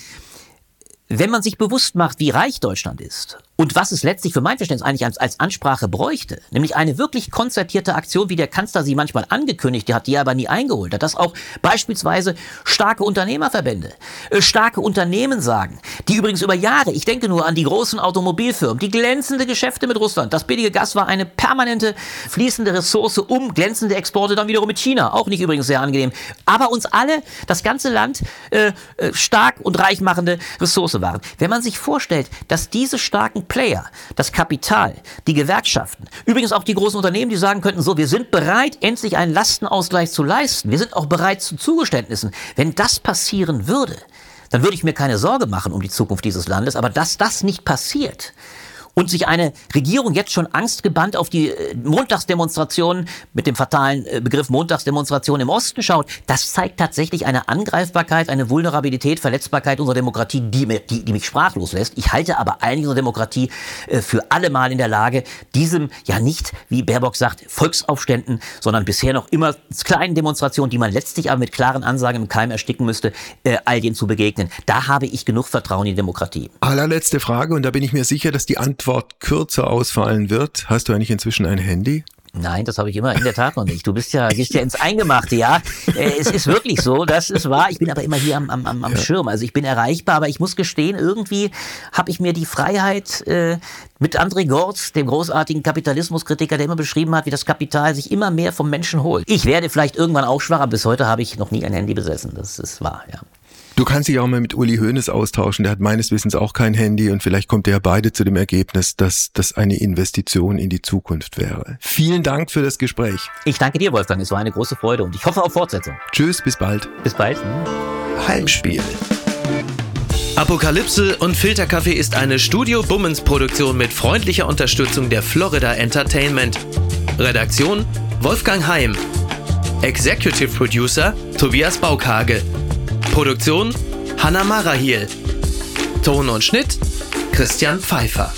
Speaker 4: wenn man sich bewusst macht, wie reich Deutschland ist und was es letztlich für mein Verständnis eigentlich als, als, Ansprache bräuchte, nämlich eine wirklich konzertierte Aktion, wie der Kanzler sie manchmal angekündigt hat, die er aber nie eingeholt hat, dass auch beispielsweise starke Unternehmerverbände, äh, starke Unternehmen sagen, die übrigens über Jahre, ich denke nur an die großen Automobilfirmen, die glänzende Geschäfte mit Russland, das billige Gas war eine permanente fließende Ressource, um glänzende Exporte dann wiederum mit China, auch nicht übrigens sehr angenehm, aber uns alle, das ganze Land, äh, äh stark und reich machende Ressource waren. Wenn man sich vorstellt, dass diese starken Player, das Kapital, die Gewerkschaften, übrigens auch die großen Unternehmen, die sagen könnten, so, wir sind bereit, endlich einen Lastenausgleich zu leisten. Wir sind auch bereit zu Zugeständnissen. Wenn das passieren würde, dann würde ich mir keine Sorge machen um die Zukunft dieses Landes. Aber dass das nicht passiert, und sich eine Regierung jetzt schon angstgebannt auf die äh, Montagsdemonstrationen mit dem fatalen äh, Begriff Montagsdemonstration im Osten schaut, das zeigt tatsächlich eine Angreifbarkeit, eine Vulnerabilität, Verletzbarkeit unserer Demokratie, die, die, die mich sprachlos lässt. Ich halte aber eigentlich unsere Demokratie äh, für allemal in der Lage, diesem ja nicht, wie Baerbock sagt, Volksaufständen, sondern bisher noch immer kleinen Demonstrationen, die man letztlich aber mit klaren Ansagen im Keim ersticken müsste, all denen zu begegnen. Da habe ich genug Vertrauen in die Demokratie.
Speaker 2: Allerletzte Frage, und da bin ich mir sicher, dass die Antwort Antwort kürzer ausfallen wird. Hast du eigentlich inzwischen ein Handy?
Speaker 4: Nein, das habe ich immer in der Tat noch nicht. Du bist ja, gehst ja ins Eingemachte, ja. Äh, es ist wirklich so, das ist wahr. Ich bin aber immer hier am, am, am. Schirm. Also ich bin erreichbar, aber ich muss gestehen, irgendwie habe ich mir die Freiheit äh, mit André Gortz, dem großartigen Kapitalismuskritiker, der immer beschrieben hat, wie das Kapital sich immer mehr vom Menschen holt. Ich werde vielleicht irgendwann auch schwach, aber bis heute habe ich noch nie ein Handy besessen. Das ist wahr, ja.
Speaker 2: Du kannst dich auch mal mit Uli Hoeneß austauschen. Der hat meines Wissens auch kein Handy und vielleicht kommt der beide zu dem Ergebnis, dass das eine Investition in die Zukunft wäre. Vielen Dank für das Gespräch.
Speaker 4: Ich danke dir, Wolfgang. Es war eine große Freude und ich hoffe auf Fortsetzung.
Speaker 2: Tschüss, bis bald.
Speaker 4: Bis bald.
Speaker 3: Heimspiel. Apokalypse und Filterkaffee ist eine Studio Bummens Produktion mit freundlicher Unterstützung der Florida Entertainment. Redaktion Wolfgang Heim. Executive Producer Tobias Baukage. Produktion Hanna Marahiel. Ton und Schnitt Christian Pfeiffer.